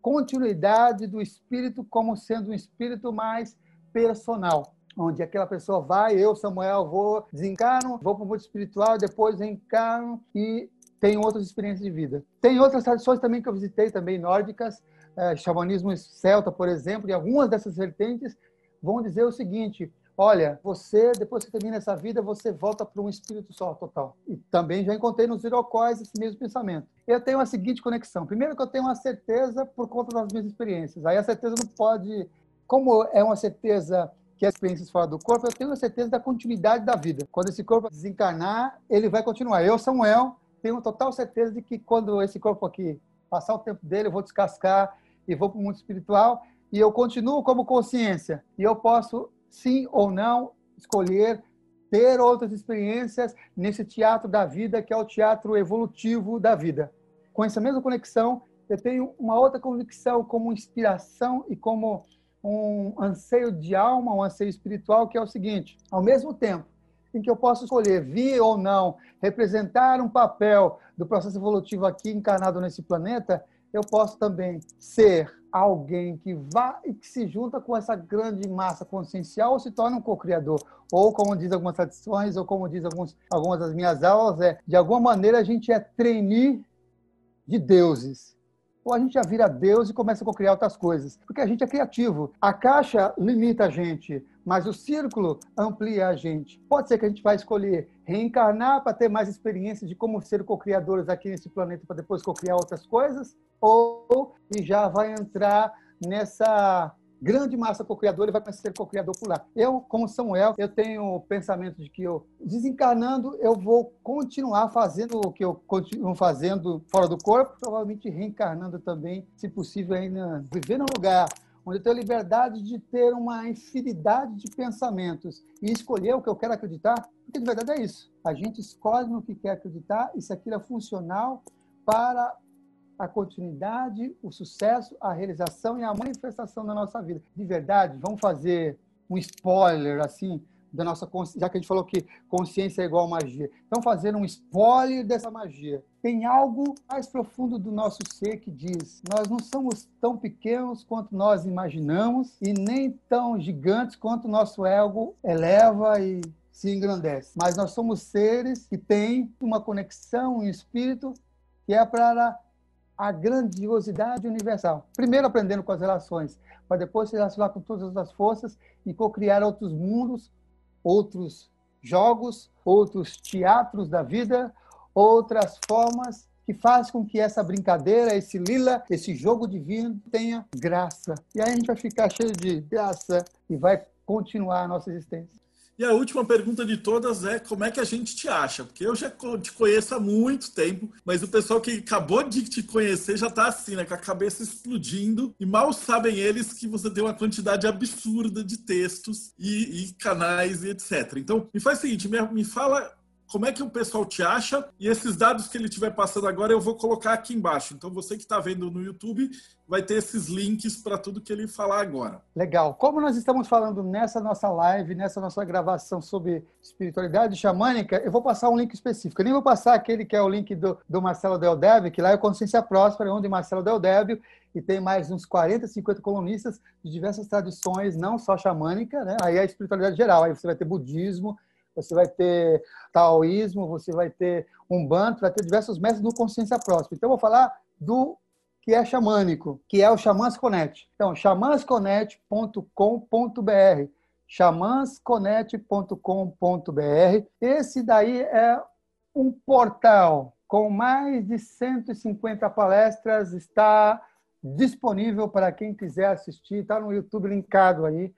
continuidade do espírito como sendo um espírito mais personal, onde aquela pessoa vai, eu, Samuel, vou, desencarno, vou para o mundo espiritual, depois encarno e tenho outras experiências de vida. Tem outras tradições também que eu visitei, também nórdicas, é, xamanismo celta, por exemplo, e algumas dessas vertentes vão dizer o seguinte, olha, você, depois que termina essa vida, você volta para um espírito só, total. E também já encontrei nos irocóis esse mesmo pensamento. Eu tenho a seguinte conexão. Primeiro que eu tenho uma certeza por conta das minhas experiências. Aí a certeza não pode... Como é uma certeza que as experiências fora do corpo, eu tenho a certeza da continuidade da vida. Quando esse corpo desencarnar, ele vai continuar. Eu, Samuel, tenho total certeza de que quando esse corpo aqui passar o tempo dele, eu vou descascar e vou para o mundo espiritual e eu continuo como consciência e eu posso sim ou não, escolher ter outras experiências nesse teatro da vida, que é o teatro evolutivo da vida. Com essa mesma conexão, eu tenho uma outra convicção como inspiração e como um anseio de alma, um anseio espiritual, que é o seguinte: ao mesmo tempo em que eu posso escolher vir ou não representar um papel do processo evolutivo aqui encarnado nesse planeta, eu posso também ser alguém que vá e que se junta com essa grande massa consciencial ou se torna um co-criador. Ou, como diz algumas tradições, ou como diz alguns, algumas das minhas aulas, é de alguma maneira a gente é trainee de deuses. Ou a gente já vira Deus e começa a co-criar outras coisas. Porque a gente é criativo. A caixa limita a gente, mas o círculo amplia a gente. Pode ser que a gente vai escolher reencarnar para ter mais experiência de como ser co-criadores aqui nesse planeta para depois co-criar outras coisas, ou e já vai entrar nessa grande massa co-criadora vai ser co-criador por lá. Eu, como Samuel, eu tenho o pensamento de que eu, desencarnando, eu vou continuar fazendo o que eu continuo fazendo fora do corpo, provavelmente reencarnando também, se possível, ainda viver num lugar onde eu tenho liberdade de ter uma infinidade de pensamentos e escolher o que eu quero acreditar, porque de verdade é isso. A gente escolhe no que quer acreditar e se aquilo é funcional para a continuidade, o sucesso, a realização e a manifestação da nossa vida. De verdade, vamos fazer um spoiler assim da nossa já que a gente falou que consciência é igual magia. Então, fazer um spoiler dessa magia. Tem algo mais profundo do nosso ser que diz: nós não somos tão pequenos quanto nós imaginamos e nem tão gigantes quanto nosso ego eleva e se engrandece. Mas nós somos seres que têm uma conexão, um espírito que é para a grandiosidade universal. Primeiro aprendendo com as relações, para depois se relacionar com todas as forças e co-criar outros mundos, outros jogos, outros teatros da vida, outras formas que faz com que essa brincadeira, esse lila, esse jogo divino tenha graça. E aí a gente vai ficar cheio de graça e vai continuar a nossa existência. E a última pergunta de todas é como é que a gente te acha? Porque eu já te conheço há muito tempo, mas o pessoal que acabou de te conhecer já está assim, né? Com a cabeça explodindo. E mal sabem eles que você tem uma quantidade absurda de textos e, e canais e etc. Então, me faz o seguinte, me, me fala como é que o pessoal te acha e esses dados que ele estiver passando agora eu vou colocar aqui embaixo. Então você que está vendo no YouTube vai ter esses links para tudo que ele falar agora. Legal. Como nós estamos falando nessa nossa live, nessa nossa gravação sobre espiritualidade xamânica, eu vou passar um link específico. Eu nem vou passar aquele que é o link do, do Marcelo Del que lá é Consciência Próspera, onde Marcelo Del e tem mais uns 40, 50 colunistas de diversas tradições, não só xamânica, né? Aí é a espiritualidade geral, aí você vai ter budismo, você vai ter taoísmo, você vai ter umbanda, vai ter diversos mestres do consciência próxima. Então, eu vou falar do que é xamânico, que é o Xamãs Connect. Então, xamansconnect.com.br xamansconnect.com.br. Esse daí é um portal com mais de 150 palestras, está disponível para quem quiser assistir, está no YouTube linkado aí.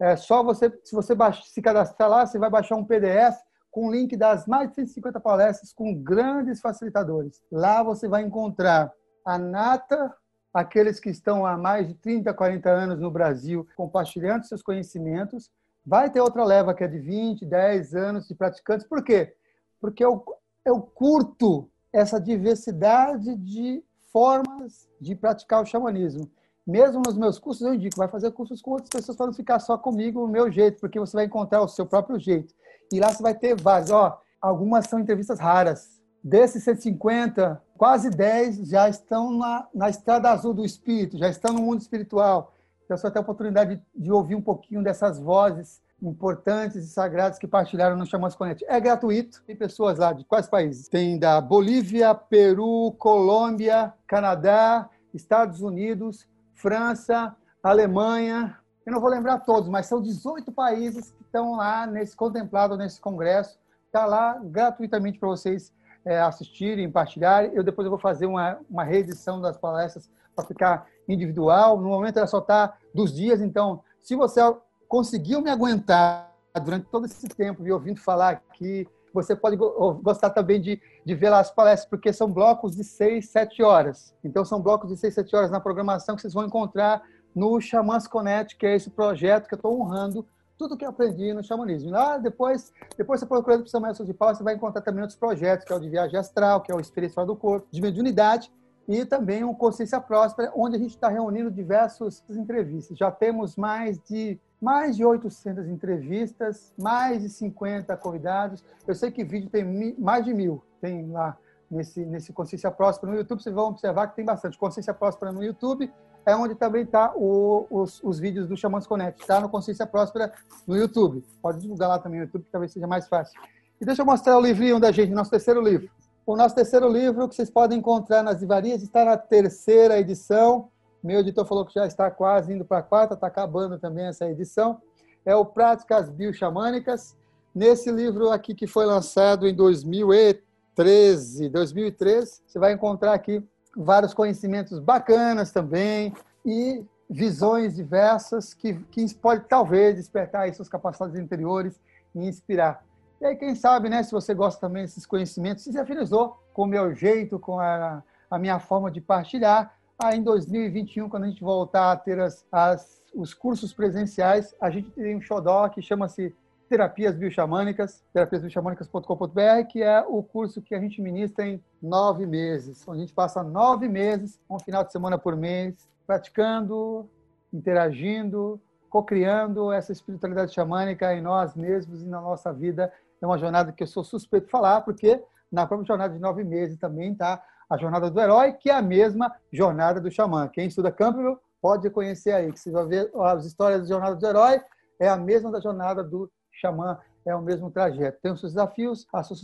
É só você, se você se cadastrar lá, você vai baixar um PDF com link das mais de 150 palestras com grandes facilitadores. Lá você vai encontrar a nata, aqueles que estão há mais de 30, 40 anos no Brasil compartilhando seus conhecimentos. Vai ter outra leva que é de 20, 10 anos de praticantes. Por quê? Porque eu, eu curto essa diversidade de formas de praticar o xamanismo mesmo nos meus cursos, eu indico, vai fazer cursos com outras pessoas para não ficar só comigo, o meu jeito, porque você vai encontrar o seu próprio jeito. E lá você vai ter vários. Ó, algumas são entrevistas raras. Desses 150, quase 10 já estão na, na estrada azul do espírito, já estão no mundo espiritual. Então, vai ter a oportunidade de, de ouvir um pouquinho dessas vozes importantes e sagradas que partilharam no Chamamos Connect. É gratuito, tem pessoas lá de quais países? Tem da Bolívia, Peru, Colômbia, Canadá, Estados Unidos, França, Alemanha, eu não vou lembrar todos, mas são 18 países que estão lá nesse contemplado nesse congresso. Está lá gratuitamente para vocês é, assistirem, partilharem. Eu depois eu vou fazer uma, uma reedição das palestras para ficar individual. No momento ela só está dos dias, então, se você conseguiu me aguentar durante todo esse tempo, me ouvindo falar aqui, você pode gostar também de, de ver lá as palestras, porque são blocos de seis, sete horas. Então, são blocos de seis, sete horas na programação que vocês vão encontrar no Xamãs Connect, que é esse projeto que eu estou honrando tudo que eu aprendi no xamanismo. Lá depois, depois você procurando para Mestre de Paula, você vai encontrar também outros projetos, que é o de viagem astral, que é o experiência do corpo, de mediunidade, e também o Consciência Próspera, onde a gente está reunindo diversas entrevistas. Já temos mais de mais de 800 entrevistas, mais de 50 convidados. Eu sei que vídeo tem mais de mil, tem lá nesse, nesse Consciência Próspera no YouTube. Vocês vão observar que tem bastante. Consciência Próspera no YouTube é onde também está os, os vídeos do Xamãs Connect. Está no Consciência Próspera no YouTube. Pode divulgar lá também no YouTube, que talvez seja mais fácil. E deixa eu mostrar o livrinho da gente, nosso terceiro livro. O nosso terceiro livro, que vocês podem encontrar nas livrarias, está na terceira edição meu editor falou que já está quase indo para a quarta, está acabando também essa edição. É o Práticas Bioxamânicas. Nesse livro aqui que foi lançado em 2013, 2013, você vai encontrar aqui vários conhecimentos bacanas também e visões diversas que, que pode talvez despertar aí suas capacidades interiores e inspirar. E aí, quem sabe, né, se você gosta também desses conhecimentos, se afinizou com o meu jeito, com a, a minha forma de partilhar, Aí, em 2021, quando a gente voltar a ter as, as, os cursos presenciais, a gente tem um xodó que chama-se Terapias Bioxamânicas, terapiasbioxamânicas.com.br, que é o curso que a gente ministra em nove meses. A gente passa nove meses, um final de semana por mês, praticando, interagindo, cocriando essa espiritualidade xamânica em nós mesmos e na nossa vida. É uma jornada que eu sou suspeito de falar, porque na própria jornada de nove meses também está a jornada do herói, que é a mesma jornada do xamã. Quem estuda Campbell pode conhecer aí, que você vai ver as histórias da jornada do herói, é a mesma da jornada do xamã, é o mesmo trajeto. Tem os seus desafios, as suas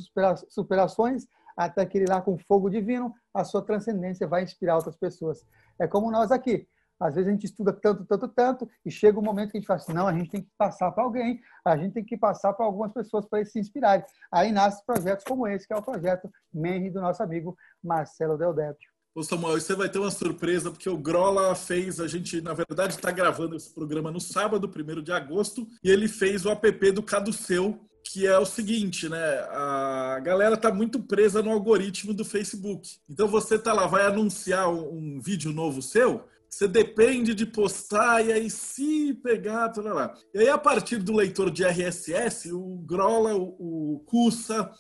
superações, até que ele lá com fogo divino, a sua transcendência vai inspirar outras pessoas. É como nós aqui. Às vezes a gente estuda tanto, tanto, tanto, e chega um momento que a gente fala assim, não, a gente tem que passar para alguém, a gente tem que passar para algumas pessoas para eles se inspirarem. Aí nascem projetos como esse, que é o projeto Menri do nosso amigo Marcelo Del Dépio. Ô Samuel, você vai ter uma surpresa, porque o Grola fez, a gente, na verdade, está gravando esse programa no sábado, 1 de agosto, e ele fez o app do Caduceu, que é o seguinte, né? A galera tá muito presa no algoritmo do Facebook. Então você tá lá, vai anunciar um, um vídeo novo seu, você depende de postar e aí se pegar, tudo lá. E aí a partir do leitor de RSS, o Grola, o, Cussa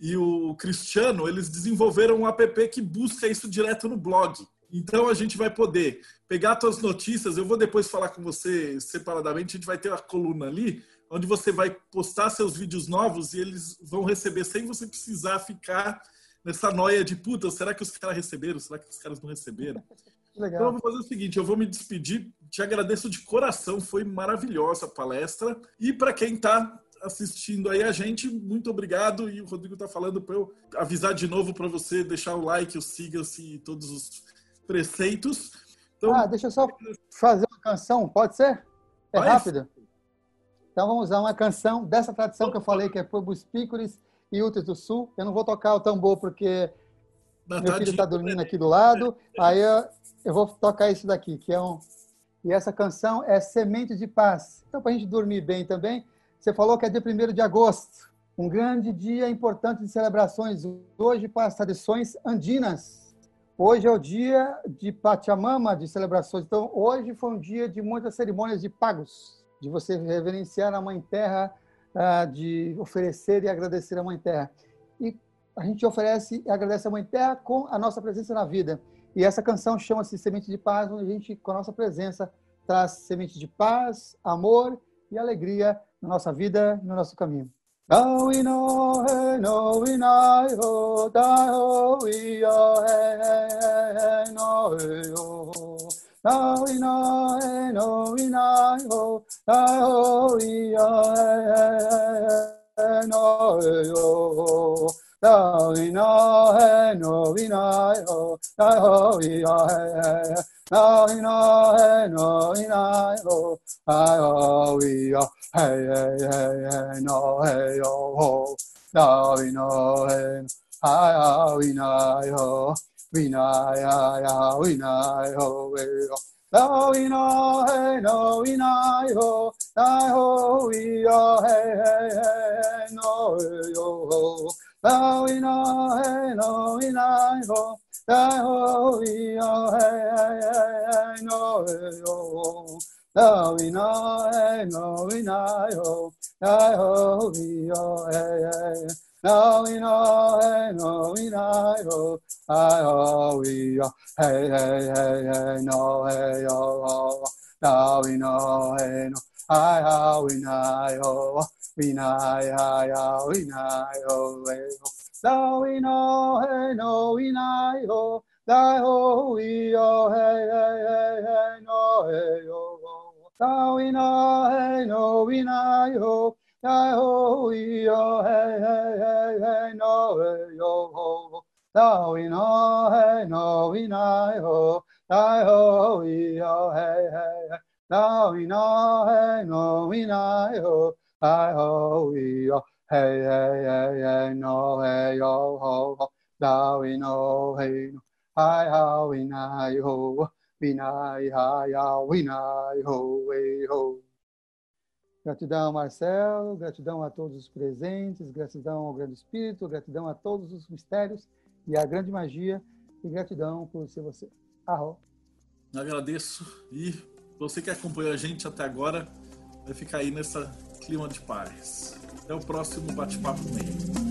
e o Cristiano, eles desenvolveram um app que busca isso direto no blog. Então a gente vai poder pegar suas notícias, eu vou depois falar com você separadamente, a gente vai ter uma coluna ali onde você vai postar seus vídeos novos e eles vão receber sem você precisar ficar nessa noia de puta, será que os caras receberam? Será que os caras não receberam? Legal. Então eu vou fazer o seguinte, eu vou me despedir, te agradeço de coração, foi maravilhosa a palestra. E para quem está assistindo aí a gente, muito obrigado. E o Rodrigo está falando para eu avisar de novo para você deixar o like, o siga-se e todos os preceitos. Então, ah, deixa eu só fazer uma canção, pode ser? É rápido? Então vamos usar uma canção dessa tradição que eu falei, que é Pobos Pícolis e Úteis do Sul. Eu não vou tocar o tambor porque meu filho está dormindo aqui do lado. Aí eu, eu vou tocar isso daqui, que é um. E essa canção é Semente de Paz. Então, para a gente dormir bem também, você falou que é dia 1 de agosto, um grande dia importante de celebrações. Hoje, para as tradições andinas. Hoje é o dia de Pachamama, de celebrações. Então, hoje foi um dia de muitas cerimônias de pagos de você reverenciar a Mãe Terra, ah, de oferecer e agradecer a Mãe Terra. E a gente oferece e agradece a Mãe Terra com a nossa presença na vida. E essa canção chama-se Semente de Paz, onde a gente, com a nossa presença, traz semente de paz, amor e alegria na nossa vida no nosso caminho. Oh. Now we know, hey, no we know, die, oh, we are, hey, now we know, hey, no we know, die, oh, we are, hey, hey, hey, hey, no, hey, oh, now we know, hey, hi, we know, Vinaya, Vinaya, Now we know, hey, no, we know, I ho, we are, hey, hey, hey, no, yo, now we know, hey, no, we know, I ho, we are, hey, hey, hey, no, now know, hey, we know, I ho, we are, hey, hey, no, we know, hey, no, we know, I oh, we oh, hey, hey, hey, no, hey, oh, oh, now we know, hey, no, I oh, we know, oh, we know, I oh, we know, oh, hey, oh, now we know, hey, no, we know, oh, thy oh, we oh, hey, hey, hey, hey, no, hey, oh, oh, now we know, hey, no, we know, oh, Hey ho, yo, hey, hey, hey, hey, no, hey, yo, ho. Now we know, hey, no, we know, ho. Hey ho, yo, hey, hey, hey. Now we know, hey, no, we ho. Hey ho, yo, hey, hey, hey, hey, no, hey, yo, ho. We know, hey, no, hi, how we know, ho. We know, hi, how we know, ho, hey, ho. Gratidão, Marcelo, gratidão a todos os presentes, gratidão ao Grande Espírito, gratidão a todos os mistérios e a grande magia, e gratidão por ser você. Arro. Agradeço. E você que acompanhou a gente até agora, vai ficar aí nessa clima de paz. Até o próximo bate-papo meio.